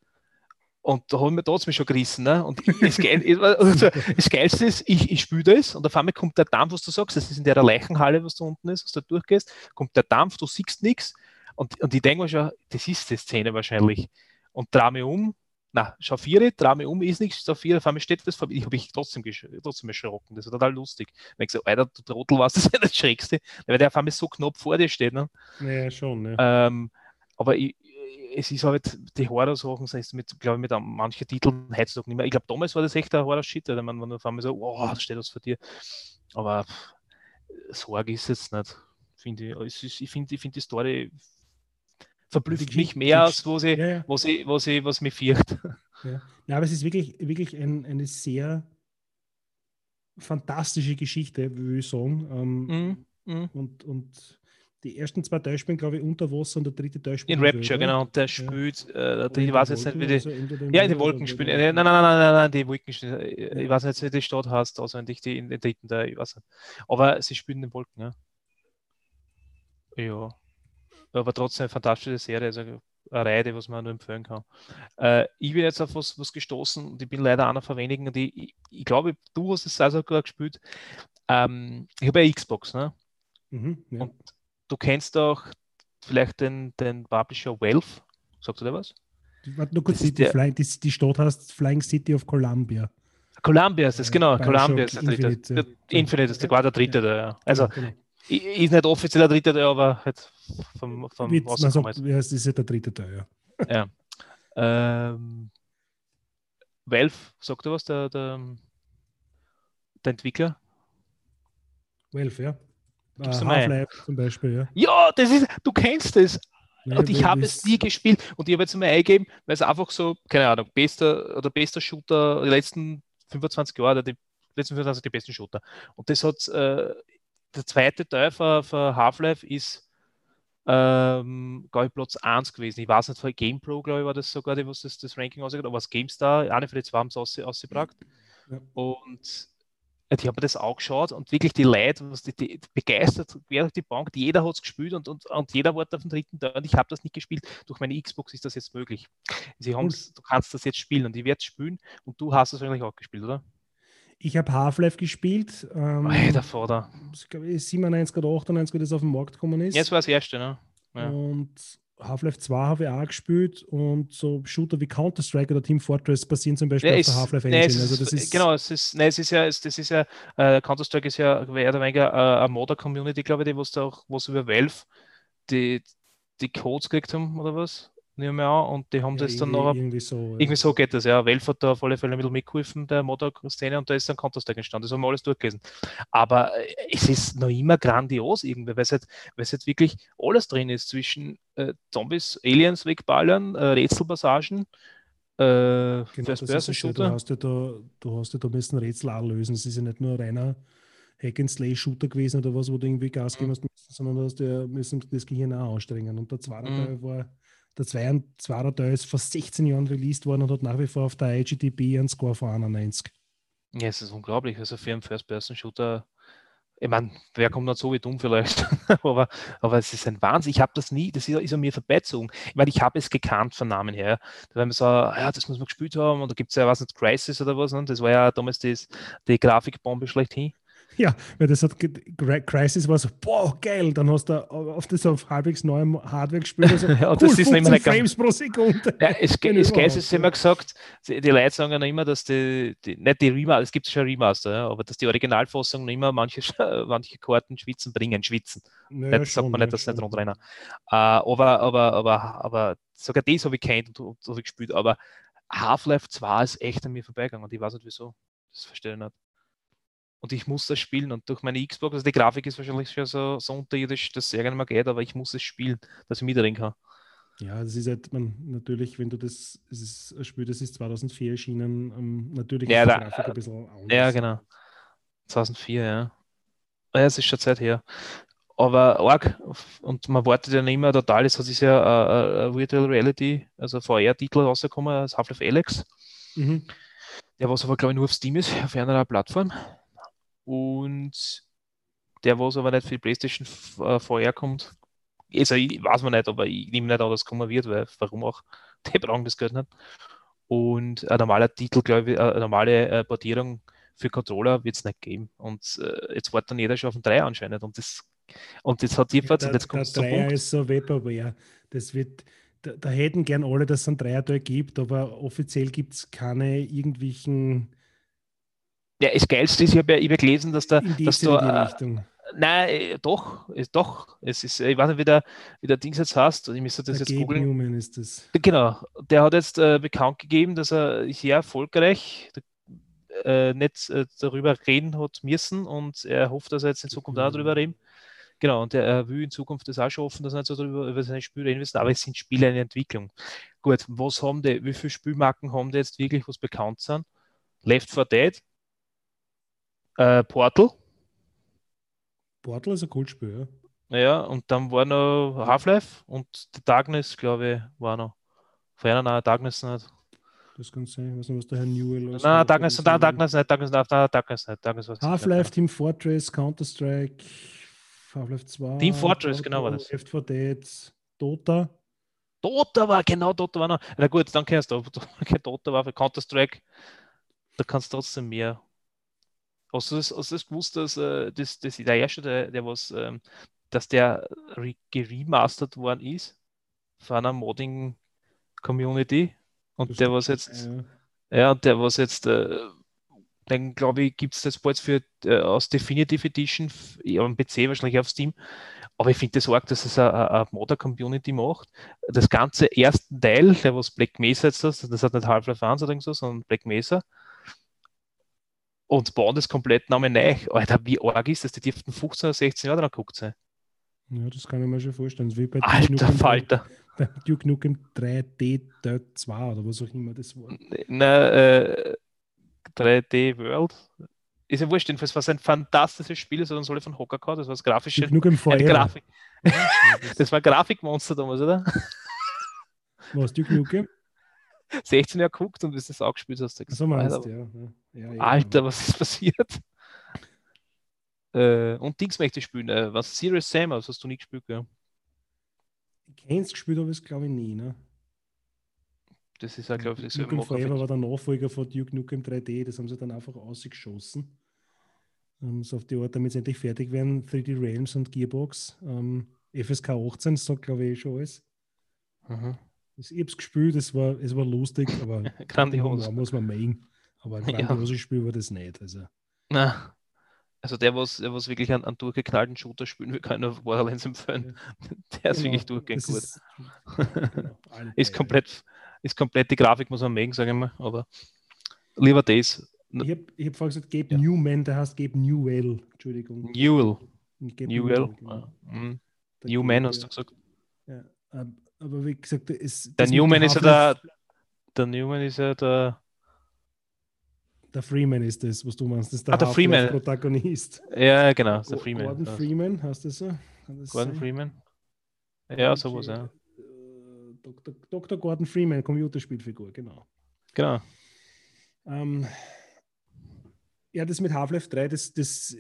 Und da haben wir trotzdem schon gerissen. Ne? Und das, Geil, also, das Geilste ist, ich, ich spüle das und auf einmal kommt der Dampf, was du sagst, das ist in der Leichenhalle, was da unten ist, was du da durchgehst, kommt der Dampf, du siehst nichts. Und, und ich denke mir schon, das ist die Szene wahrscheinlich. Und drehe mich um, na, drehe mich um, ist nichts, schau vier, auf einmal steht das vor mir. Ich habe mich trotzdem, trotzdem erschrocken. Das war total lustig. Wenn ich gesagt, Alter, du Trottel warst, das ist ja das Schrägste, weil der auf einmal so knapp vor dir steht. Ne? Ja, schon. Ja. Ähm, aber ich, es ist halt, die Horror-Sachen sind mit, glaube ich, mit manchen Titeln heutzutage nicht mehr. Ich glaube, damals war das echt ein Horror-Shit, weil man, auf einmal so, wow, da steht was vor dir. Aber pff, Sorge ist es nicht, finde ich. Ich finde ich find die Story verblüfft mich mehr, als was, ich, ja, ja. was, ich, was, ich, was mich fürcht. Ja. ja, aber es ist wirklich, wirklich ein, eine sehr fantastische Geschichte, würde ich sagen. Ähm, Mhm, mhm. und, und die ersten zwei Teile spielen, glaube ich, unter Wasser und der dritte Teil spielt In Rapture, genau. Und der Ja. spielt, äh, die, in ich weiß jetzt nicht, Wolken, wie die. also Ja, in den Wolken spielen. Äh, Nein, nein, nein, nein, nein, nein, die Wolken spielen. äh, Ich weiß nicht, wie die Stadt heißt, auswendig, die in den dritten Teil, ich weiß nicht. Aber sie spielen in den Wolken, ja. Ja. Aber trotzdem eine fantastische Serie, also eine Reihe, die was man nur empfehlen kann. Äh, ich bin jetzt auf was, was gestoßen und ich bin leider einer von wenigen, die, ich, ich glaube, du hast es also gerade gespielt. Ähm, ich habe eine Xbox, ne? Mhm, ja. Und du kennst auch vielleicht den, den Publisher Valve. Sagt du dir was? Warte nur kurz, das die, ist die, die, Stadt heißt Flying City of Columbia. Columbia ist das, Äh, genau. Bioshock Columbia ist der dritte. Infinite, ja. Infinite ist der, war der dritte, der, ja. Also, genau. Ist nicht offiziell der dritte, der, aber halt vom, vom man rausgekommen sagt, ja, es ist ja der dritte Teil, ja. <laughs> Ja. Ähm, Valve, sagt er was, der, der, der Entwickler? Valve, ja. Half-Life zum Beispiel, ja. Ja, das ist, du kennst es. Ja, Und ich habe es nie gespielt und ich habe jetzt mal eingegeben, weil es einfach so, keine Ahnung, bester oder bester Shooter der letzten 25 Jahre, die letzten 25 die besten Shooter. Und das hat, äh, der zweite Teil von, von Half-Life ist, ähm, glaube ich, Platz 1 gewesen. Ich weiß nicht, von GamePro, glaube ich, war das sogar, die, was das, das Ranking ausgeht, aber was GameStar, eine von den zwei haben es ausge, ausgebracht. Ja. Und äh, die haben mir das auch geschaut und wirklich die Leute, was die, die begeistert quer durch die Bank, jeder hat es gespielt und, und, und jeder war auf dem dritten Teil und ich habe das nicht gespielt. Durch meine Xbox ist das jetzt möglich. Sie haben's, du kannst das jetzt spielen und ich werde es spielen und du hast es wahrscheinlich auch gespielt, oder? Ich habe Half-Life gespielt. Ähm, Vater. ich glaube, 97 oder 98, wie das auf den Markt gekommen ist. Jetzt war das erste, ne? Ja. Und Half-Life 2 habe ich auch gespielt und so Shooter wie Counter-Strike oder Team Fortress basieren zum Beispiel Ja, auf es, der Half-Life nee, Engine. es also das ist, genau, es ist, nee, es ist ja, es, das ist ja, äh, Counter-Strike ist ja mehr oder weniger äh, eine Modder-Community, glaube ich, die was da auch, was über Valve die, die Codes gekriegt haben oder was? Nehmen wir an, und die haben ja, das dann noch irgendwie so. ja. Irgendwie so geht das, ja. Valve hat da auf alle Fälle ein bisschen mitgeholfen, der Modder-Szene, und da ist dann Counter-Strike entstanden. Das haben wir alles durchgelesen. Aber äh, es ist noch immer grandios irgendwie, weil es halt, weil es halt wirklich alles drin ist zwischen äh, Zombies, Aliens wegballern, äh, Rätselpassagen, äh, Genau, das ist ja. Du hast ja da, du hast ja da müssen Rätsel auch lösen. Es ist ja nicht nur ein reiner Hack-and-Slay-Shooter gewesen oder was, wo du irgendwie Gas geben Mhm. musst, sondern du hast ja müssen das Gehirn auch anstrengen. Und der zweite Mhm. Teil war, der zweite, zweite Teil ist vor 16 Jahren released worden und hat nach wie vor auf der IGTB einen Score von 91. Ja, es ist unglaublich. Also für einen First-Person-Shooter, ich meine, wer kommt nicht so wie dumm vielleicht, <laughs> aber, aber es ist ein Wahnsinn. Ich habe das nie, das ist, ist an mir vorbeizogen. Ich meine, ich habe es gekannt von Namen her. Da war mir so, ah ja, das muss man gespielt haben und da gibt es ja, was nicht, Crisis oder was, ne? das war ja damals das, die Grafikbombe schlechthin. <laughs> Ja, weil das hat Crisis war so, boah, geil, dann hast du auf das auf halbwegs neuem Hardware gespielt. Also, <laughs> ja, cool, das ist mehr Frames pro Sekunde. <laughs> Ja, es, es geil ist immer gesagt, die, die Leute sagen ja immer, dass die, die nicht die Remaster, es gibt schon Remaster, ja, aber dass die Originalfassung noch immer manche, manche Karten schwitzen bringen, schwitzen. Naja, das sagt man nicht, dass sie nicht runterrennen. Uh, aber, aber, aber, aber sogar das habe ich kennt und, und, und gespielt, aber Half-Life 2 ist echt an mir vorbeigegangen und ich weiß nicht wieso. Das verstehe ich nicht und ich muss das spielen. Und durch meine Xbox, also die Grafik ist wahrscheinlich schon so, so unterirdisch, dass es sehr gerne mal geht, aber ich muss es spielen, dass ich mitreden kann. Ja, das ist halt, man, natürlich, wenn du das, es ist ein Spiel, das ist 2004 erschienen, ähm, natürlich ja, ist die Grafik ein bisschen anders. Ja, genau. 2004, ja. Ja, es ist schon Zeit her. Aber arg, und man wartet ja nicht immer total, es hat sich ja uh, Virtual Reality, also VR-Titel rausgekommen, als Half-Life Alex. Mhm. Der was aber, glaube ich, nur auf Steam ist, auf einer Plattform. Und der, was aber nicht für die PlayStation äh, vorher kommt, also ich, weiß man nicht, aber ich nehme nicht an, dass es kommen wird, weil warum auch? <laughs> Die brauchen das Geld nicht. Und ein normaler Titel, glaube ich, eine normale äh, Portierung für Controller wird es nicht geben. Und äh, jetzt wartet dann jeder schon auf den 3 anscheinend. Und das und jetzt hat jedenfalls, ja, und jetzt kommt es zum Punkt. ist so Vaporware. Das wird, da, da, hätten gern alle, dass es einen Dreierteil gibt, aber offiziell gibt es keine irgendwelchen ja, das Geilste ist, ich habe ja hab gelesen, dass da. In die, dass da äh, Richtung. Nein, äh, doch, ist, doch. Es ist, ich weiß nicht, wie der, wie der Dings jetzt heißt. Ich müsste das der jetzt googeln. Newman ist das. Genau. Der hat jetzt äh, bekannt gegeben, dass er sehr erfolgreich äh, nicht äh, darüber reden hat müssen und er hofft, dass er jetzt in Zukunft auch darüber reden. Genau, und er will in Zukunft das auch schon offen, dass er nicht so darüber über seine Spiele reden müssen, aber es sind Spiele in Entwicklung. Gut, was haben die, wie viele Spielmarken haben die jetzt wirklich, was bekannt sind? Left 4 Dead, äh, Portal. Portal ist ein Kultspiel, ja. Ja, und dann war noch Half-Life und The Darkness, glaube ich, war noch. Vorher noch Darkness nicht. Das kann sein, ich weiß nicht, was der Herr Newell Nein, nein Darkness, nein, Darkness nicht, Darkness nicht, nein, Darkness nicht. Darkness Half-Life, Team Fortress, Counter-Strike, Half-Life 2. Team Fortress, genau war das. Left 4 Dead, Dota. Dota war, genau, Dota war noch. Na gut, dann kennst du, <laughs> Dota war für Counter-Strike. Da kannst du trotzdem mehr Hast du das, hast du das gewusst, dass äh, das, das, der erste, der, der was, ähm, dass der geremastert worden ist von einer Modding-Community und das der was jetzt, ja. ja, der was jetzt, äh, dann glaube ich, gibt es das bald für äh, aus Definitive Edition, am PC wahrscheinlich auf Steam. Aber ich finde das arg, dass es eine Modder-Community macht. Das ganze erste Teil, der was Black Mesa jetzt das, das hat nicht Half-Life 1 oder so, sondern Black Mesa, und bauen das komplett nochmal neu. Alter, wie arg ist das? Die dürften 15 oder 16 Jahre dran geguckt sein. Ja, das kann ich mir schon vorstellen. Wie bei Alter Falter. <laughs> Bei Duke Nukem 3D Dirt 2 oder was auch immer das war. Na, äh, 3D World. Ist ja wurscht, jedenfalls war es ein fantastisches Spiel, das hat uns alle von Hocker gehabt, das war das grafische. Duke Nukem Forever. Grafik. das war Grafikmonster damals, oder? Was, Duke Nukem? 16 Jahre geguckt und bis du es auch gespielt hast. So meinst Alter, ja. Ja, ja, Alter, was ist passiert? <laughs> äh, und Dings möchte ich spielen. Äh, was Serious Sam, das hast du nie gespielt, ja? Ich kenne es gespielt, aber es glaube ich nie, ne? Das ist ja, glaube ich, das Duke Nukem Forever war der Nachfolger von Duke Nukem 3D, das haben sie dann einfach ausgeschossen. Um, so auf die Art, damit sie endlich fertig werden, 3D Realms und Gearbox. Um, FSK 18 sagt, glaube ich, eh schon alles. Mhm. Ich habe es gespielt, es war, es war lustig, aber <laughs> grandios. muss man mögen. Aber ein grandioses ja. Spiel war das nicht. Also. Na, also der, was, der was wirklich einen, einen durchgeknallten Shooter spielen will, kann nur Borderlands empfehlen. Ja. <laughs> Der ist genau. wirklich durchgehend gut. Ist, <laughs> genau, ist, komplett, ist komplett die Grafik, muss man mögen, sage ich mal. Aber lieber das. Ich habe ich hab vorhin gesagt, Gabe ja. Newman, der heißt Gabe Newell. Entschuldigung. Newell. Newell. Newell. Genau. Mhm. Newman hast du gesagt. Ja, ähm, aber wie gesagt, ist. Der Newman ist ja der. Der Newman ist ja der. Der Freeman ist das, was du meinst. Das ist der, ah, der Freeman. Protagonist. Ja, genau, der Freeman. Gordon Freeman, heißt das so? Das Gordon sein? Freeman? Ja, okay. sowas, ja. Äh, Dr. Dr. Gordon Freeman, Computerspielfigur, genau. Genau. Ähm, ja, das mit Half-Life 3, das, das,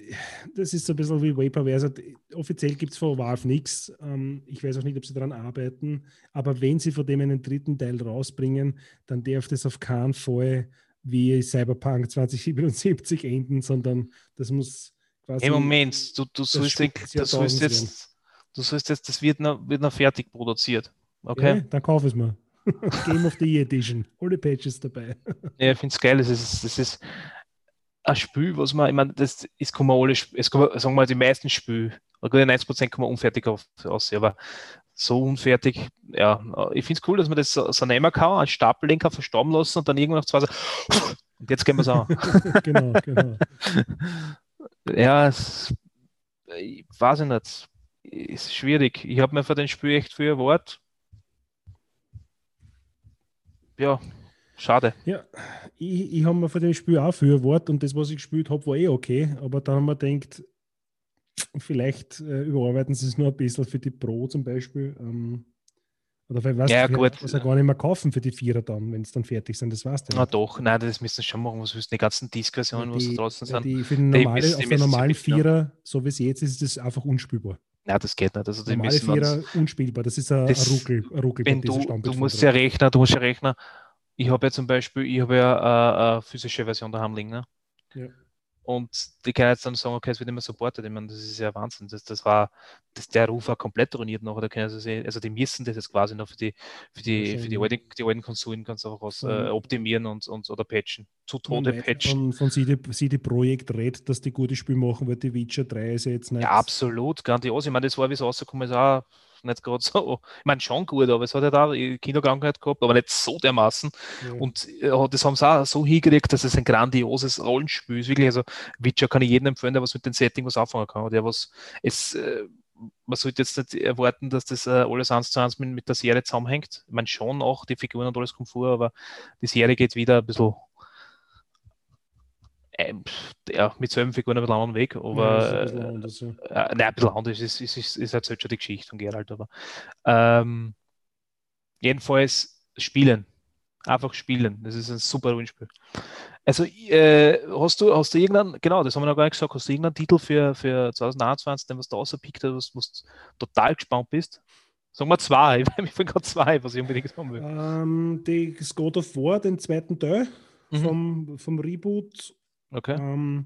das ist so ein bisschen wie Vaporware. Also, offiziell gibt es von Valve nichts. Ähm, ich weiß auch nicht, ob sie daran arbeiten. Aber wenn sie von dem einen dritten Teil rausbringen, dann darf das auf keinen Fall wie Cyberpunk 2077 enden, sondern das muss Hey, Moment, du, du, sollst, des du sollst jetzt, du sollst jetzt, das wird noch, wird noch fertig produziert. Okay? Ja, dann kauf es mal. <laughs> Game of the Year Edition. Alle Patches dabei. Ja, ich finde es geil. Das ist, das ist ein Spiel, was man, ich meine, das ist, kann man alle, es kann man, sagen wir mal, die meisten Spiele, oder gut, 90% kann man unfertig auf, aussehen, aber so unfertig, ja, ich finde es cool, dass man das so, nehmen kann, einen Stapellenker verstorben lassen und dann irgendwann nach zwei so, und jetzt gehen wir es an. <laughs> genau, genau. <laughs> ja, es, ich weiß ich nicht, ist schwierig. Ich habe mir für den Spiel echt viel erwartet. Ja, schade. Ja, ich, ich habe mir von dem Spiel auch viel Wort und das, was ich gespielt habe, war eh okay. Aber dann haben wir gedacht, vielleicht äh, überarbeiten sie es nur ein bisschen für die Pro zum Beispiel. Ähm, oder vielleicht weißt Ja, du, gut. was ja gar nicht mehr kaufen für die Vierer dann, wenn es dann fertig sind. Das weißt du. Na doch, nein, das müssen sie schon machen. Was willst du, die ganzen Disk-Versionen, was da die, draußen ja, sind? die, für den die normale, müssen- die auf der normalen. Vierer, so wie es jetzt ist, ist das einfach unspielbar. Nein, das geht nicht. Also die Normale müssen Vierer unspielbar. Das ist ein, Das- ein Ruckel, ein Ruckel wenn du, du musst ja rechnen, du musst ja rechnen. Ich habe ja zum Beispiel, ich habe ja äh, eine physische Version daheim liegen, ne? Ja. Und die kann jetzt dann sagen, okay, es wird immer supportet. Ich meine, das ist ja Wahnsinn. Das, das war, das, der Ruf war komplett ruiniert nachher. Da können also, sehen, also die müssen das jetzt quasi noch für die, für die, für die, alten, die alten Konsolen ganz einfach was äh, optimieren und, und oder patchen. Zu Tode patchen. Von, von CD, CD Projekt redet, dass die gute Spiele machen, weil die Witcher 3 ist jetzt nicht. Ja, absolut, grandios. Ich meine, das war, wie es rausgekommen ist, auch nicht gerade so. Ich meine, schon gut, aber es hat ja da Kinderkrankheit gehabt, aber nicht so dermaßen. Ja. Und äh, das haben sie auch so hingekriegt, dass es ein grandioses Rollenspiel ist. Wirklich, also Witcher kann ich jedem empfehlen, der was mit dem Setting was anfangen kann. Der was, es, äh, man sollte jetzt nicht erwarten, dass das äh, alles eins zu eins mit, mit der Serie zusammenhängt. Ich meine, schon auch, die Figuren und alles kommt vor, aber die Serie geht wieder ein bisschen ja, mit selben Figuren ein bisschen anderen Weg, Ja, aber ist ein bisschen äh, anders, ja. äh, nein, ein bisschen anders, ist, ist, ist, ist halt schon die Geschichte von Geralt, aber ähm, jedenfalls spielen. Einfach spielen. Das ist ein super Rollenspiel. Also, äh, hast du, hast du irgendeinen, genau, das haben wir noch gar nicht gesagt, hast du irgendeinen Titel für, für 2021, den was du rausgepickt hast, was du total gespannt bist? Sagen wir zwei, <laughs> ich mir fallen gerade zwei, was ich unbedingt haben will. Ähm, die God of War, den zweiten Teil Mhm. vom, vom Reboot. Okay. Ähm,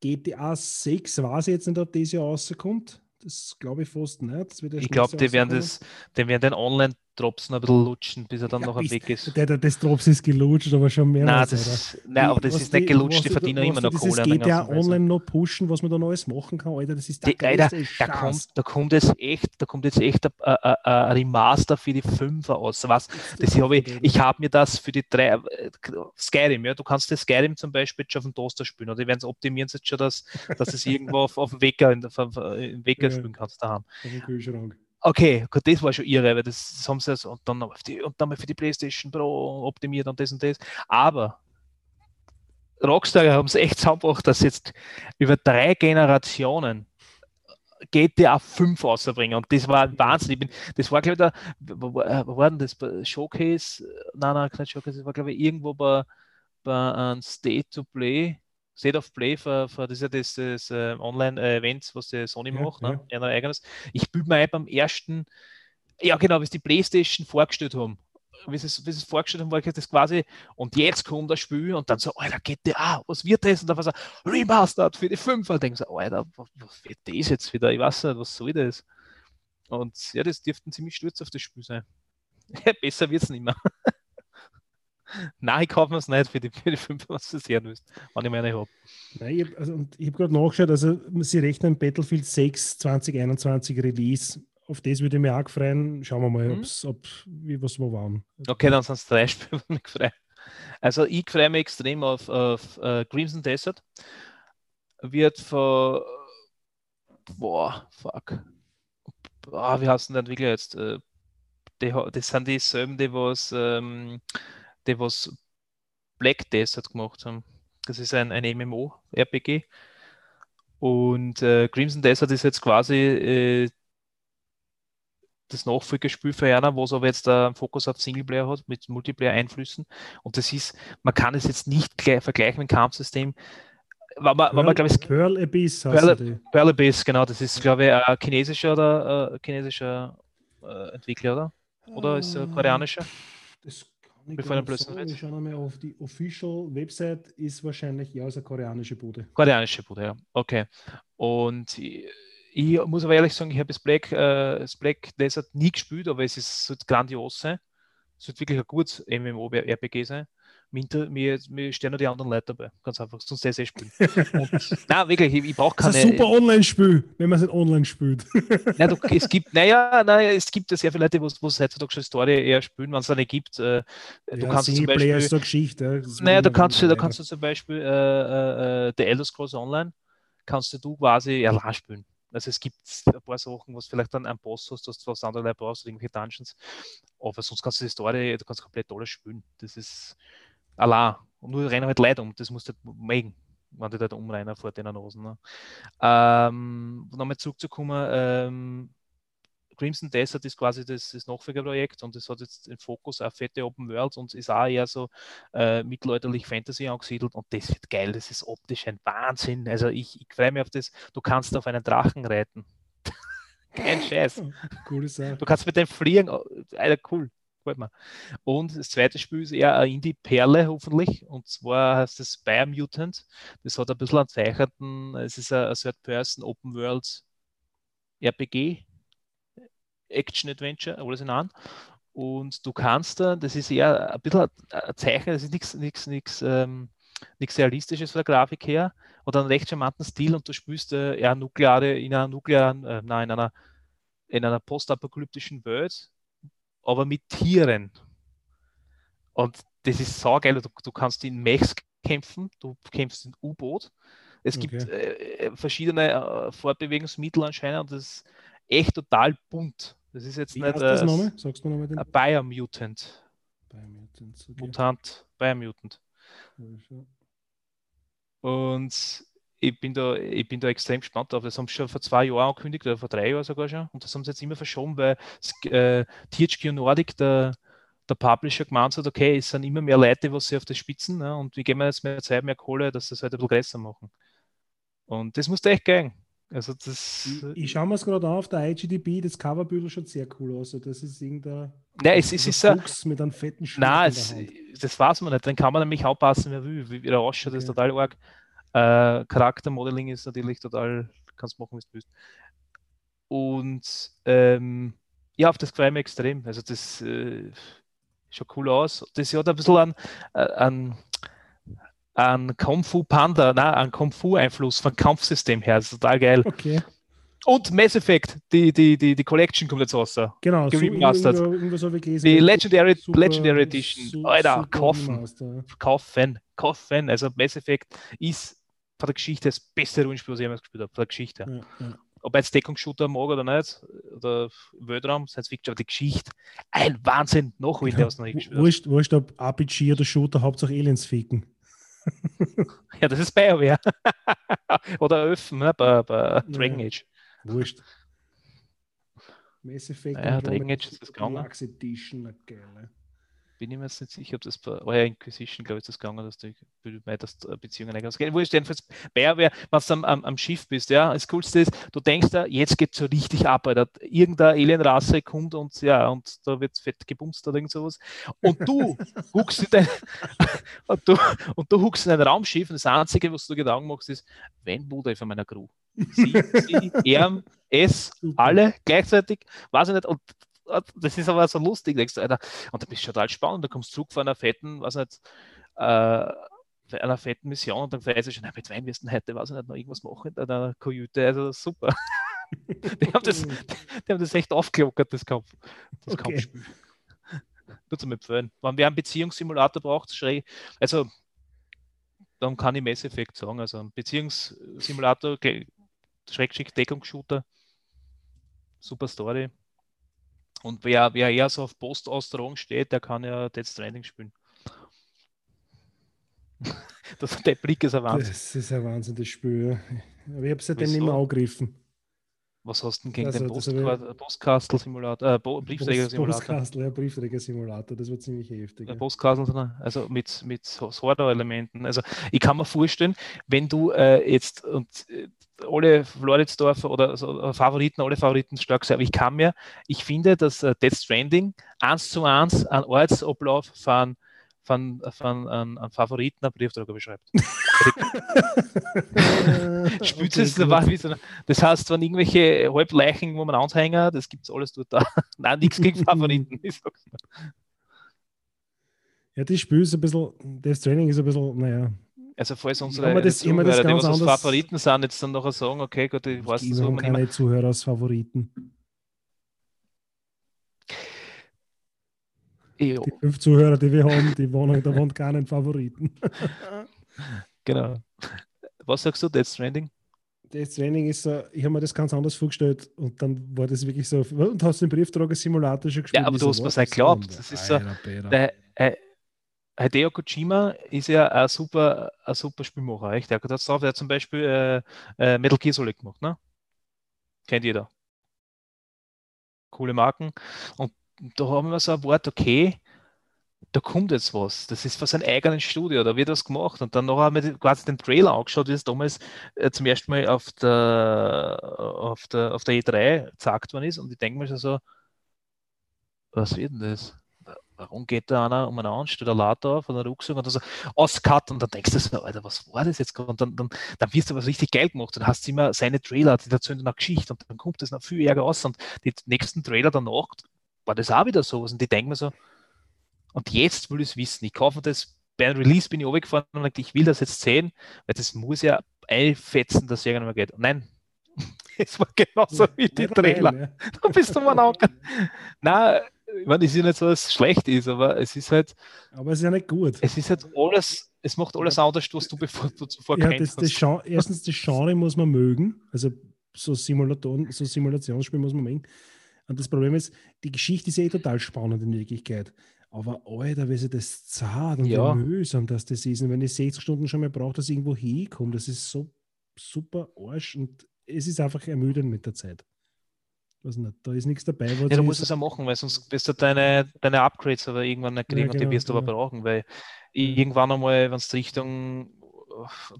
GTA 6 weiß ich jetzt nicht, ob das Jahr rauskommt. Das glaube ich fast nicht. Ich glaube, die werden das, die werden den Online-Drops noch ein bisschen lutschen, bis er dann Ja, noch am Weg ist. Der, der, das Drops ist gelutscht, aber schon Nein, mehrmals. das, nein, aber das Was ist nicht gelutscht, die verdienen immer noch Kohle. GTA ganzen Scheiß. Online noch pushen, was man da alles machen kann, Alter. Das ist der Die, Alter, da kommt, da kommt jetzt echt, da kommt jetzt echt ein, ein, ein- Remaster für die Fünfer aus. Was? Das habe ich, ich habe mir das für die drei Skyrim, ja, du kannst das Skyrim zum Beispiel schon auf dem Toaster spielen, oder die werden es optimieren jetzt schon, dass, dass es irgendwo auf, auf dem Wecker, in auf, im Wecker Ja. spielen kannst daheim. Auf dem Kühlschrank. Okay, gut, das war schon irre, weil das, das haben sie jetzt und dann auf die, und dann mal für die PlayStation Pro optimiert und das und das. Aber Rockstar haben es echt zusammengebracht, dass jetzt über drei Generationen GTA 5 rausbringen. Und das war Wahnsinn. Ich bin, das war, glaube ich, wo, äh, wo war denn das? Showcase? Nein, nein, kein Showcase, das war, glaube ich, irgendwo bei, bei einem State to Play, State of Play für, für das das, das äh, Online-Event, was die Sony Ja, macht, ne? ja. Ein eigenes. Ich bin mir ein beim ersten, ja genau, wie sie die Playstation vorgestellt haben. Wie sie es wie es vorgestellt haben, war das quasi, und jetzt kommt das Spiel und dann so, Alter, GTA, was wird das? Und dann war so, Remastered für die 5 Und denke so, Alter, was, wird das jetzt wieder? Ich weiß nicht, was soll das? Und ja, das dürften ziemlich stolz auf das Spiel sein. <laughs> Besser wird es nicht mehr. <laughs> Nein, ich kaufe mir es nicht für die, für die 5, was du sehen willst, wenn ich meine habe. Nein, ich habe also, und ich hab gerade nachgeschaut, also sie rechnen Battlefield 6 2021 Release. Auf das würde ich mich auch freuen. Schauen wir mal, Mhm. ob's, ob wie was wir waren. Okay, dann sind es drei <laughs> Spiele, mich. Also ich freue mich extrem auf, auf äh, Crimson Desert. Wird von boah, fuck. Boah, wie heißt denn der Entwickler jetzt? Äh, die, das sind dieselben, die was, ähm, die was Black Desert gemacht haben. Das ist ein, ein MMO-RPG. Und äh, Crimson Desert ist jetzt quasi äh, das Nachfolgespiel für einer, wo es aber jetzt einen Fokus auf Singleplayer hat, mit Multiplayer-Einflüssen. Und das ist, man kann es jetzt nicht gleich vergleichen mit dem Kampfsystem. Wenn man, wenn man glaube ich, Pearl Abyss Pearl-. Pearl Abyss, genau, das ist, glaube ich, ein chinesischer oder äh, chinesischer äh, Entwickler, oder? Oder ist er Ähm, koreanischer? Das Bevor dann plötzlich so, ich schaue nochmal auf die Official Website, ist wahrscheinlich ja aus eine koreanische Bude. Koreanische Bude, ja. Okay. Und ich, muss aber ehrlich sagen, ich habe das Black, äh, das Black Desert nie gespielt, aber es ist so grandios sein. Es wird wirklich ein gutes MMO-RPG sein mir, mir, mir stehen nur die anderen Leute dabei. Ganz einfach, sonst der eh spielen. <laughs> nein, wirklich, ich, ich brauche keine. Das ist ein super Online-Spiel, wenn man es nicht online spielt. <laughs> nein, du, es gibt, naja, naja, es gibt ja sehr viele Leute, die es heutzutage schon Story eher spielen, wenn es eine gibt. Äh, du ja, kannst zum Beispiel. Ist so Geschichte. Naja, da kannst, du, da kannst du zum Beispiel äh, äh, äh, The Elder Scrolls Online, kannst du quasi allein spielen. Also es gibt ein paar Sachen, was vielleicht dann ein Boss hast, dass du was andere brauchst, irgendwelche Dungeons. Aber sonst kannst du die Story, du kannst komplett alles spielen. Das ist, allein. Und nur rennen halt Leute um, das musst du halt mögen, wenn die dort umrennen vor den Nasen. Ne? Ähm, Nochmal zurückzukommen, ähm, Crimson Desert ist quasi das, das Nachfolgerprojekt und es hat jetzt den Fokus auf fette Open Worlds und ist auch eher so äh, mittelalterlich Fantasy angesiedelt und das wird geil, das ist optisch ein Wahnsinn. Also ich, ich freue mich auf das, du kannst auf einen Drachen reiten. <laughs> Kein Scheiß. Coole Sache. Du kannst mit dem fliegen, Alter, cool gefällt mir. Und das zweite Spiel ist eher eine Indie-Perle, hoffentlich. Und zwar heißt es Biomutant. Das hat ein bisschen einen Zeicherten, es ist ein Third-Person Open World RPG, Action-Adventure, alles in einem. Und du kannst da, das ist eher ein bisschen ein Zeichen, das ist nichts nichts nichts ähm, nichts realistisches von der Grafik her oder einen recht charmanten Stil und du spielst äh, eher nukleare in einer nuklearen, äh, nein, in einer in einer postapokalyptischen Welt aber mit Tieren. Und das ist saugeil. Du, du kannst in Mechs kämpfen, du kämpfst in U-Boot. Es okay. gibt äh, verschiedene äh, Fortbewegungsmittel anscheinend und das ist echt total bunt. Das ist jetzt Wie nicht. Das äh, Name? Sagst du nochmal den? Biomutant. Biomutant. Okay. Mutant, Biomutant. Und ich bin da, ich bin da extrem gespannt drauf. Das haben sie schon vor zwei Jahren angekündigt, oder vor drei Jahren sogar schon. Und das haben sie jetzt immer verschoben, weil äh, THQ Nordic, der, der Publisher, gemeint hat, okay, es sind immer mehr Leute, was sie auf das spitzen, ne? und wie geben wir jetzt mehr Zeit, mehr Kohle, dass sie das halt ein bisschen größer machen. Und das muss echt gehen. Also das, ich, ich schaue mir es gerade auf, der IGDB, das Coverbild schaut sehr cool aus. Also das ist irgendein Nein, es, es ist ein mit einem fetten Schild Nein, es, das weiß man nicht. Dann kann man nämlich aufpassen, wer will. Wie, der ausschaut, okay. das ist total arg. Äh, Charaktermodeling ist natürlich total, kannst machen, wie du willst. Und ähm, ja, auf das ich mich extrem. Also das äh, schaut cool aus. Das hat ein bisschen an, an, an Kung Fu Panda, nein, an Kung Fu Einfluss vom Kampfsystem her. Das ist total geil. Okay. Und Mass Effect, die, die, die, die Collection kommt jetzt raus. Genau, so, irgendwo, irgendwo so die Legendary, super, Legendary Edition. Super, Alter, kaufen. Kaufen. Kaufen. Also Mass Effect ist von der Geschichte das beste Rollenspiel, was ich jemals gespielt habe, von der Geschichte. Ja, ja. Ob jetzt Deckungsshooter mag oder nicht, oder Weltraum, Science Fiction, aber die Geschichte, ein Wahnsinn, noch ja, was noch nicht gespielt wurscht, wurscht, ob RPG oder Shooter, Hauptsache Aliens ficken. <laughs> ja, das ist BioWare. <laughs> oder Öfen, ne, bei, bei Dragon Age. Wurscht. <laughs> Mass Effect ja, Dragon Age ist das gegangen. Edition, geile bin ich mir jetzt nicht sicher, ob das bei eurer Inquisition, glaube ich, ist das gegangen, dass du dass Beziehungen eingegangen Wo ist jedenfalls BioWare, wenn du am, am, am, Schiff bist, ja, das Coolste ist, du denkst da, jetzt geht es so richtig ab, Alter. irgendeine Alienrasse kommt und ja, und da wird fett gebumst oder irgend sowas. Und du <laughs> huckst in dein, <laughs> und du, und du huckst in ein Raumschiff und das Einzige, was du Gedanken machst, ist, wenn ich von meiner Crew? Sie, sie, <laughs> er, es, alle gleichzeitig, weiß ich nicht, und das ist aber so lustig, denkst du, Alter. Und da bist du total spannend, da kommst du zurück von einer fetten, was nicht, äh, einer fetten Mission und dann weißt du schon, na, mit wem wirst du heute, weiß ich nicht, noch irgendwas machen in einer Kajüte, also super. <laughs> die, haben das, die haben das echt aufgelockert, das, Kampf, das okay. Kampfspiel. Nur zum Empfehlen. Wenn wer einen Beziehungssimulator braucht, schräg, also dann kann ich Mass Effect sagen, also ein Beziehungssimulator, Schrägschick Deckungsshooter, super Story. Und wer, wer eher so auf Postaustragung steht, der kann ja Dead Stranding spielen. <laughs> das, der Blick ist ein Wahnsinn. Das ist ein Wahnsinn, das Spiel. Aber ich habe es ja dann nicht mehr angegriffen. Was hast du denn gegen Also, den Postkastel-Simulator, äh, Bo- Briefträger-Simulator? Postkastel, ja, Briefträger-Simulator, das wird ziemlich heftig. Ja, sondern- also mit, mit so- Sorter-Elementen. Also ich kann mir vorstellen, wenn du äh, jetzt und äh, alle Floridsdorfer oder so, äh, Favoriten, alle Favoriten stark sein, aber ich kann mir, ich finde, dass äh, Death Stranding eins zu eins einen Ortsablauf von, von, von einem, einem Favoriten einen Briefträger beschreibt. <laughs> Spült Okay, wie so Das heißt, wenn irgendwelche Halbleichen, wo man anhängen, das gibt es alles dort da. <laughs> Nein, nichts gegen Favoriten. <laughs> Ja, das Spiel ist ein bisschen, das Training ist ein bisschen, naja, Also falls unsere mir das- mir das Zuhörer, die anders- Favoriten sind, jetzt dann nachher sagen, okay, gut, ich weiß ich man immer. keine Zuhörer als Favoriten. Ja, Die fünf Zuhörer, die wir haben, die wohnen, da wohnt keinen Favoriten. <laughs> genau. Was sagst du, Death Stranding? Das Training ist so, ich habe mir das ganz anders vorgestellt und dann war das wirklich so, und hast du den Brieftrager-Simulator schon gespielt? aber Ich du hast was mir's nicht geglaubt. Das ist so-. Der, äh, Hideo Kojima ist ja ein super, ein super Spielmacher. Echt? Der hat das drauf. Der hat zum Beispiel äh, äh, Metal Gear Solid gemacht, ne? Kennt jeder. Coole Marken. Und da haben wir so ein Wort, okay, da kommt jetzt was. Das ist für sein eigenes Studio, da wird was gemacht. Und dann noch haben wir quasi den Trailer angeschaut, wie es damals äh, zum ersten Mal auf der, auf der, auf der E3 gezeigt worden ist. Und ich denke mir so, was wird denn das? Warum geht da einer um einen an, steht ein Lader auf oder Rucksack und dann so, auscut und dann denkst du so, Alter, was war das jetzt? Und dann, dann, dann wirst du was richtig geil gemacht. Dann hast du immer seine Trailer, die erzählen dann eine Geschichte und dann kommt das noch viel ärger aus. Und die nächsten Trailer danach war das auch wieder sowas. Und die denken mir so, und jetzt will ich es wissen. Ich kaufe das, bei einem Release bin ich runtergefahren und gesagt, ich will das jetzt sehen, weil das muss ja einfetzen, dass es irgendwann mal geht. Und nein, <laughs> es war genauso wie die Leider nein, Trailer. ja. <laughs> Da bist du mal <laughs> ange- Nein, ich meine, es ist ja nicht so, dass es schlecht ist, aber es ist halt, Aber es ist ja nicht gut. es ist halt alles, es macht alles anders, was du bevor du zuvor Ja, das, das hast. Genre, erstens, das Genre muss man mögen. Also so Simulatoren, so Simulationsspiele muss man mögen. Und das Problem ist, die Geschichte ist ja eh total spannend in Wirklichkeit. Aber Alter, wie sie das zart und Ja. mühsam das, das ist. Und wenn ich 60 Stunden schon mal brauche, dass ich irgendwo hinkomme, das ist so super Arsch und es ist einfach ermüdend mit der Zeit. Weiß nicht, da ist nichts dabei. Ja, du musst es auch machen, weil sonst wirst du deine, deine Upgrades aber irgendwann nicht kriegen Ja, und die genau, wirst du aber genau. brauchen, weil irgendwann einmal, wenn es Richtung,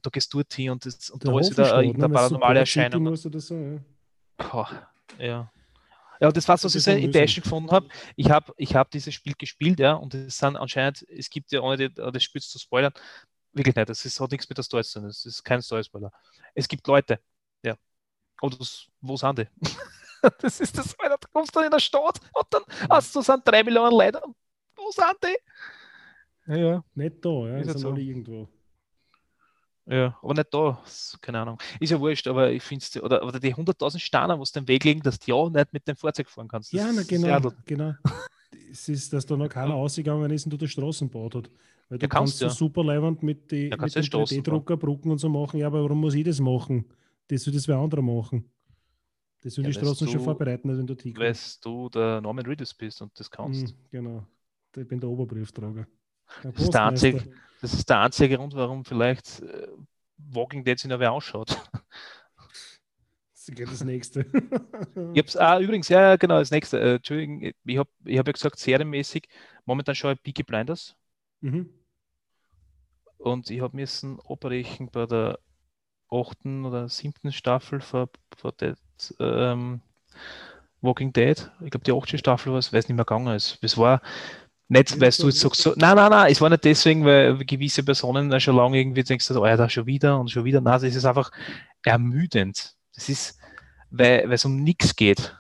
da gehst du dort hin und, das, und da ist wieder ne, es paranormale Erscheinung. so, ja. Boah, ja. Ja, das war, was Das ich so mühsam. enttäuschend gefunden habe. Ich habe ich hab dieses Spiel gespielt, ja, und es sind anscheinend, es gibt ja, ohne die, das Spiel zu spoilern, wirklich nicht, das ist, hat nichts mit der Story zu tun, das ist kein Story-Spoiler. Es gibt Leute, ja. Und das, wo sind die? <laughs> das ist das, Alter, da kommst du in der Stadt und dann hast du, sind drei Millionen Leute. Wo sind die? Ja, ja. Nicht da, ja, einmal so. irgendwo. Ja, aber nicht da, keine Ahnung. Ist ja wurscht, aber ich finde es, oder, oder die 100.000 Steine, wo du den Weg legen, dass du ja nicht mit dem Fahrzeug fahren kannst. Das Ja, na genau. ja genau. Es ist, dass da noch keiner ausgegangen ist und du die Straßen gebaut hat. Weil du Ja, kannst kannst so ja. super leibend mit, die, Ja, mit kannst du den Straßen bauen. 3D-Drucker, Brücken und so machen. Ja, aber warum muss ich das machen? Das soll das wer andere machen. Das Ja, die Straßen schon du- vorbereiten, wenn du die weil du der Norman Reedus bist und das kannst. Mhm, Genau. Ich bin der Oberbriefträger. Der Das ist der einzige, das ist der einzige Grund, warum vielleicht äh, Walking Dead sich noch wer ausschaut. Das geht das nächste. Ich hab's, ah, übrigens, ja, genau, das nächste. Äh, Entschuldigung, ich habe ich hab ja gesagt, serienmäßig, momentan schaue ich Peaky Blinders mhm. und ich habe müssen abbrechen bei der achten oder siebten Staffel von, von Dead, ähm, Walking Dead. Ich glaube, die achte Staffel war es, weil es nicht mehr gegangen ist. Es war nicht, weil du jetzt sagst, so, nein, nein, nein, es war nicht deswegen, weil gewisse Personen dann schon lange irgendwie denkst, du, oh ja, da schon wieder und schon wieder. Nein, das ist einfach ermüdend. Das ist, weil es um nichts geht.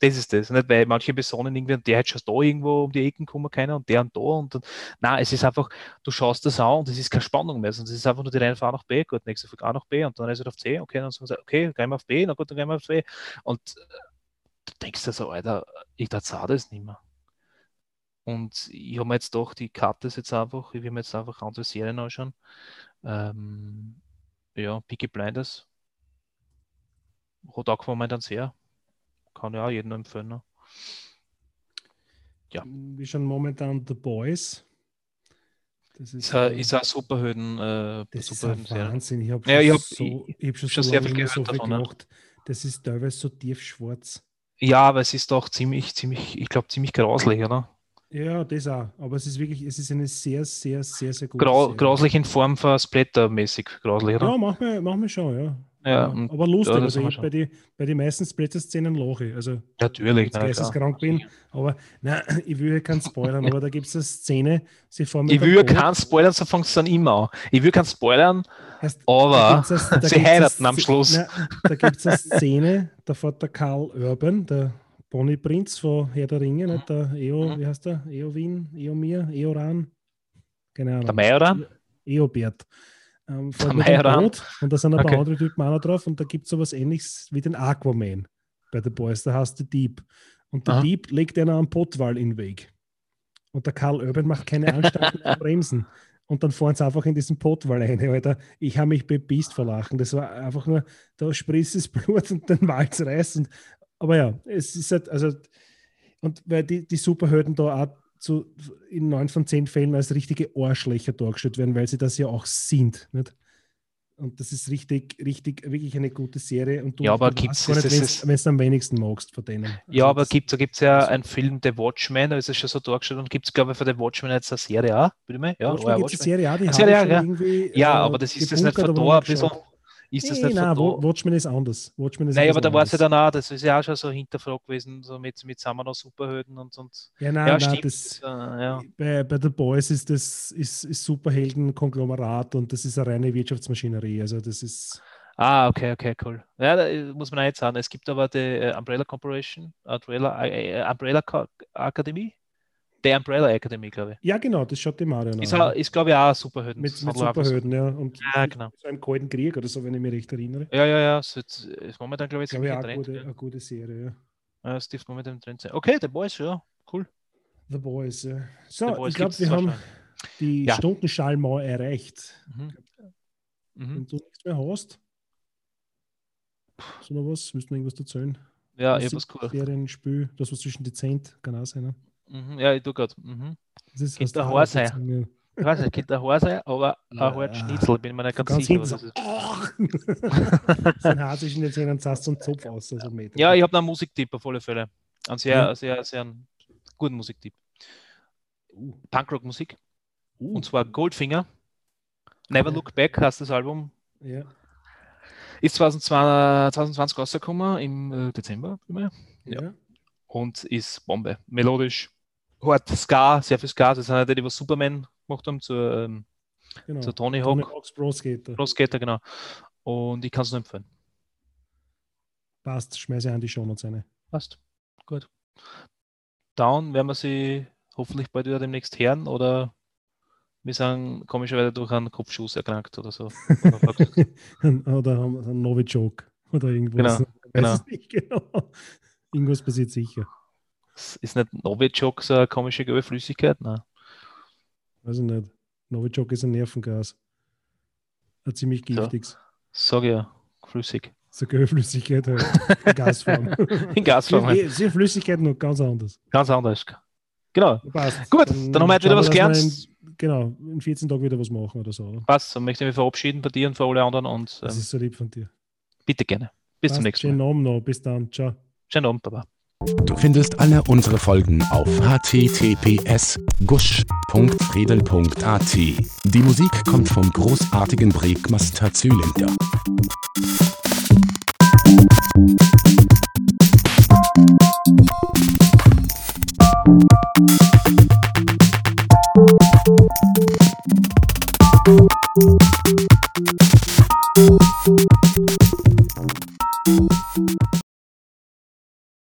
Das ist das. Nicht, weil manche Personen irgendwie, der hat schon da irgendwo um die Ecken kommen, keiner und der und da und dann, nein, es ist einfach, du schaust das an und es ist keine Spannung mehr, sondern es ist einfach nur die Reihe von A nach B, gut, nächste Folge A nach B und dann ist es auf C, okay, dann sagen sie, okay, gehen wir auf B, na gut, dann gehen wir auf C und du denkst dir so, Alter, ich da zahle das nicht mehr. Und ich habe mir jetzt doch die Karte ist jetzt einfach, ich will mir jetzt einfach andere Serien anschauen. Ähm, ja, Peaky Blinders. Hat auch momentan sehr. Kann ja auch jedem empfehlen. Ne? Ja. Wir schauen momentan The Boys. Das Ist ein, ist ein Superhelden, äh, Das ist ein. Wahnsinn. Ich habe Ja, ich schon, hab- so, ich hab schon, schon so sehr viel mehr so gehört viel davon, ja. gelacht. das ist teilweise so tiefschwarz. Ja, aber es ist doch ziemlich, ziemlich, ich glaube, ziemlich grauslich, oder? Ja, das auch. Aber es ist wirklich, es ist eine sehr, sehr, sehr, sehr gute Grau, Serie. grauslich in Form von Splatter-mäßig grauslich, oder? Ja, machen wir, machen wir schon, ja. Ja, aber, lustig. ja, also ich, bei den bei die meisten Splatter-Szenen lache ich. Also, Natürlich, na klar. geisteskrank bin. Aber nein, <clears throat> ich will ja keinen spoilern, aber da gibt es eine Szene, sie fahren Ich will Boot- keinen spoilern, so fängt es dann immer an. Ich will keinen spoilern, Heißt, aber das- da sie heiraten am Schluss. Nein, da gibt es eine Szene, da fährt der Karl Urban, der Bonnie Prinz von Herr der Ringe, nicht? der Eo, Mhm. wie heißt der? Eowyn, Eomir, Eoran? Keine Ahnung. der Majoran, Eobert. Ähm, Der Majoran? Und da sind ein paar Okay. andere Typen auch noch drauf und da gibt es sowas ähnliches wie den Aquaman bei The Boys. Da hast du Dieb. Und der Aha. Dieb legt einer am Potwall in den Weg. Und der Karl Urban macht keine Anstalten zu <laughs> bremsen. Und dann fahren sie einfach in diesen Potwall rein. Alter. Ich habe mich bepisst vor Lachen. Das war einfach nur, da spritzt das Blut und den Malz reißt. Und, aber ja, es ist halt, also, und weil die, die Superhelden da auch zu, in neun von zehn Fällen als richtige Arschlöcher dargestellt werden, weil sie das ja auch sind. Nicht? Und das ist richtig, richtig, wirklich eine gute Serie. Und du, Ja, aber nicht, es- wenn du am wenigsten magst von denen. Ja, Also aber das- gibt, da gibt es ja einen Film, The Watchmen, da ist es schon so dargestellt und gibt es, glaube ich, für The Watchmen jetzt eine Serie auch, bitte mal? Ja, Watchmen oh, ja, Watchmen. Serie auch, die Serie schon ja. irgendwie, ja, äh, aber das ist das nicht von aber da ein bisschen. Ist das Nee, nicht nein, da? Watchmen ist anders. Watchmen ist Nein, aber da war es ja dann auch, das ist ja auch schon so hinterfragt gewesen, so mit, mit noch Superhelden und, und Ja, nein, ja, nein, das, äh, ja. bei, bei The Boys ist das ist, ist Superhelden-Konglomerat und das ist eine reine Wirtschaftsmaschinerie. Also das ist Ah, okay, okay, cool. Ja, da äh, muss man auch jetzt sagen, es gibt aber die äh, Umbrella Corporation, Umbrella, äh, Umbrella Academy, der Umbrella Academy, glaube ich. ja genau, das schaut die Mario Ist, nach. auch- ist glaube ich, auch. Mit, Das mit so- Superhelden, ja. Und Ja, genau. so im Kalten Krieg oder so, wenn ich mich recht erinnere. Ja, ja, ja, es ist, ist momentan, glaube ich, Glaube ich auch ein eine Trend. gute, ja. eine gute Serie, ja. Ja, dürfte momentan im Trend sein. Okay, The Boys, ja, cool. The Boys, ja. So, Boys ich glaube, wir haben die Ja. Stundenschallmauer erreicht. Mhm. Mhm. Wenn du nichts mehr hast, so noch was, müssen wir irgendwas erzählen? Ja, Was ich habe was sind cool. Serien, Spiel, das was zwischen dezent, kann auch sein. Ne? Mhm. Ja, ich tue gerade. Mhm. Das ist, ein auch Haar sein. Ich weiß nicht, könnte ein Haar sein, aber ein Ja. Hartschnitzel, bin mir nicht ganz, Ganz sicher. Was das ist. <laughs> sein Haar zwischen den Zähnen zahst so einen Zopf aus. Also Meter. Ja, ich habe einen Musiktipp auf alle Fälle. Einen sehr, Ja. sehr, sehr einen guten Musiktipp. Punkrock-Musik. Uh, Und zwar Goldfinger. Never Ja. Look Back heißt das Album. ja. Ist 2020, 2020 rausgekommen im äh, Dezember. Ja. Ja. und ist Bombe. Melodisch, hart Ska, sehr viel Ska. Das sind halt die, die was Superman gemacht haben, zur, ähm, genau. zur Tony Tony Hawk, Hawk's Pro Skater. Pro Skater, genau. Und ich kann es nur empfehlen. Passt, schmeiße an die Shownotes eine. Passt. Gut. Down werden wir sie hoffentlich bald wieder demnächst hören oder wir sind komischerweise durch einen Kopfschuss erkrankt oder so. Oder <laughs> haben wir einen Novichok oder irgendwas. Genau, genau. genau. Irgendwas passiert sicher. Ist nicht Novichok so eine komische gelbe Flüssigkeit? Nein. Weiß ich nicht. Novichok ist ein Nervengas. Ein ziemlich giftiges. Sag ja, flüssig. So eine Flüssigkeit halt. <laughs> In Gasform. In Gasform. Sie, sie Flüssigkeit noch ganz anders. Ganz anders. Genau. Passt. Gut, dann haben wir heute wieder was gelernt. In, genau, in 14 Tagen wieder was machen oder so. Oder? Passt, dann möchte ich mich verabschieden bei dir und für alle anderen und Das ähm, ist so lieb von dir. bitte gerne. Bis zum Passt, nächsten Schönen Mal. Abend noch. Bis dann. Ciao. Schönen Abend, Baba. Du findest alle unsere Folgen auf https gusch.friedel.at. Die Musik kommt vom großartigen Breakmaster Zylinder.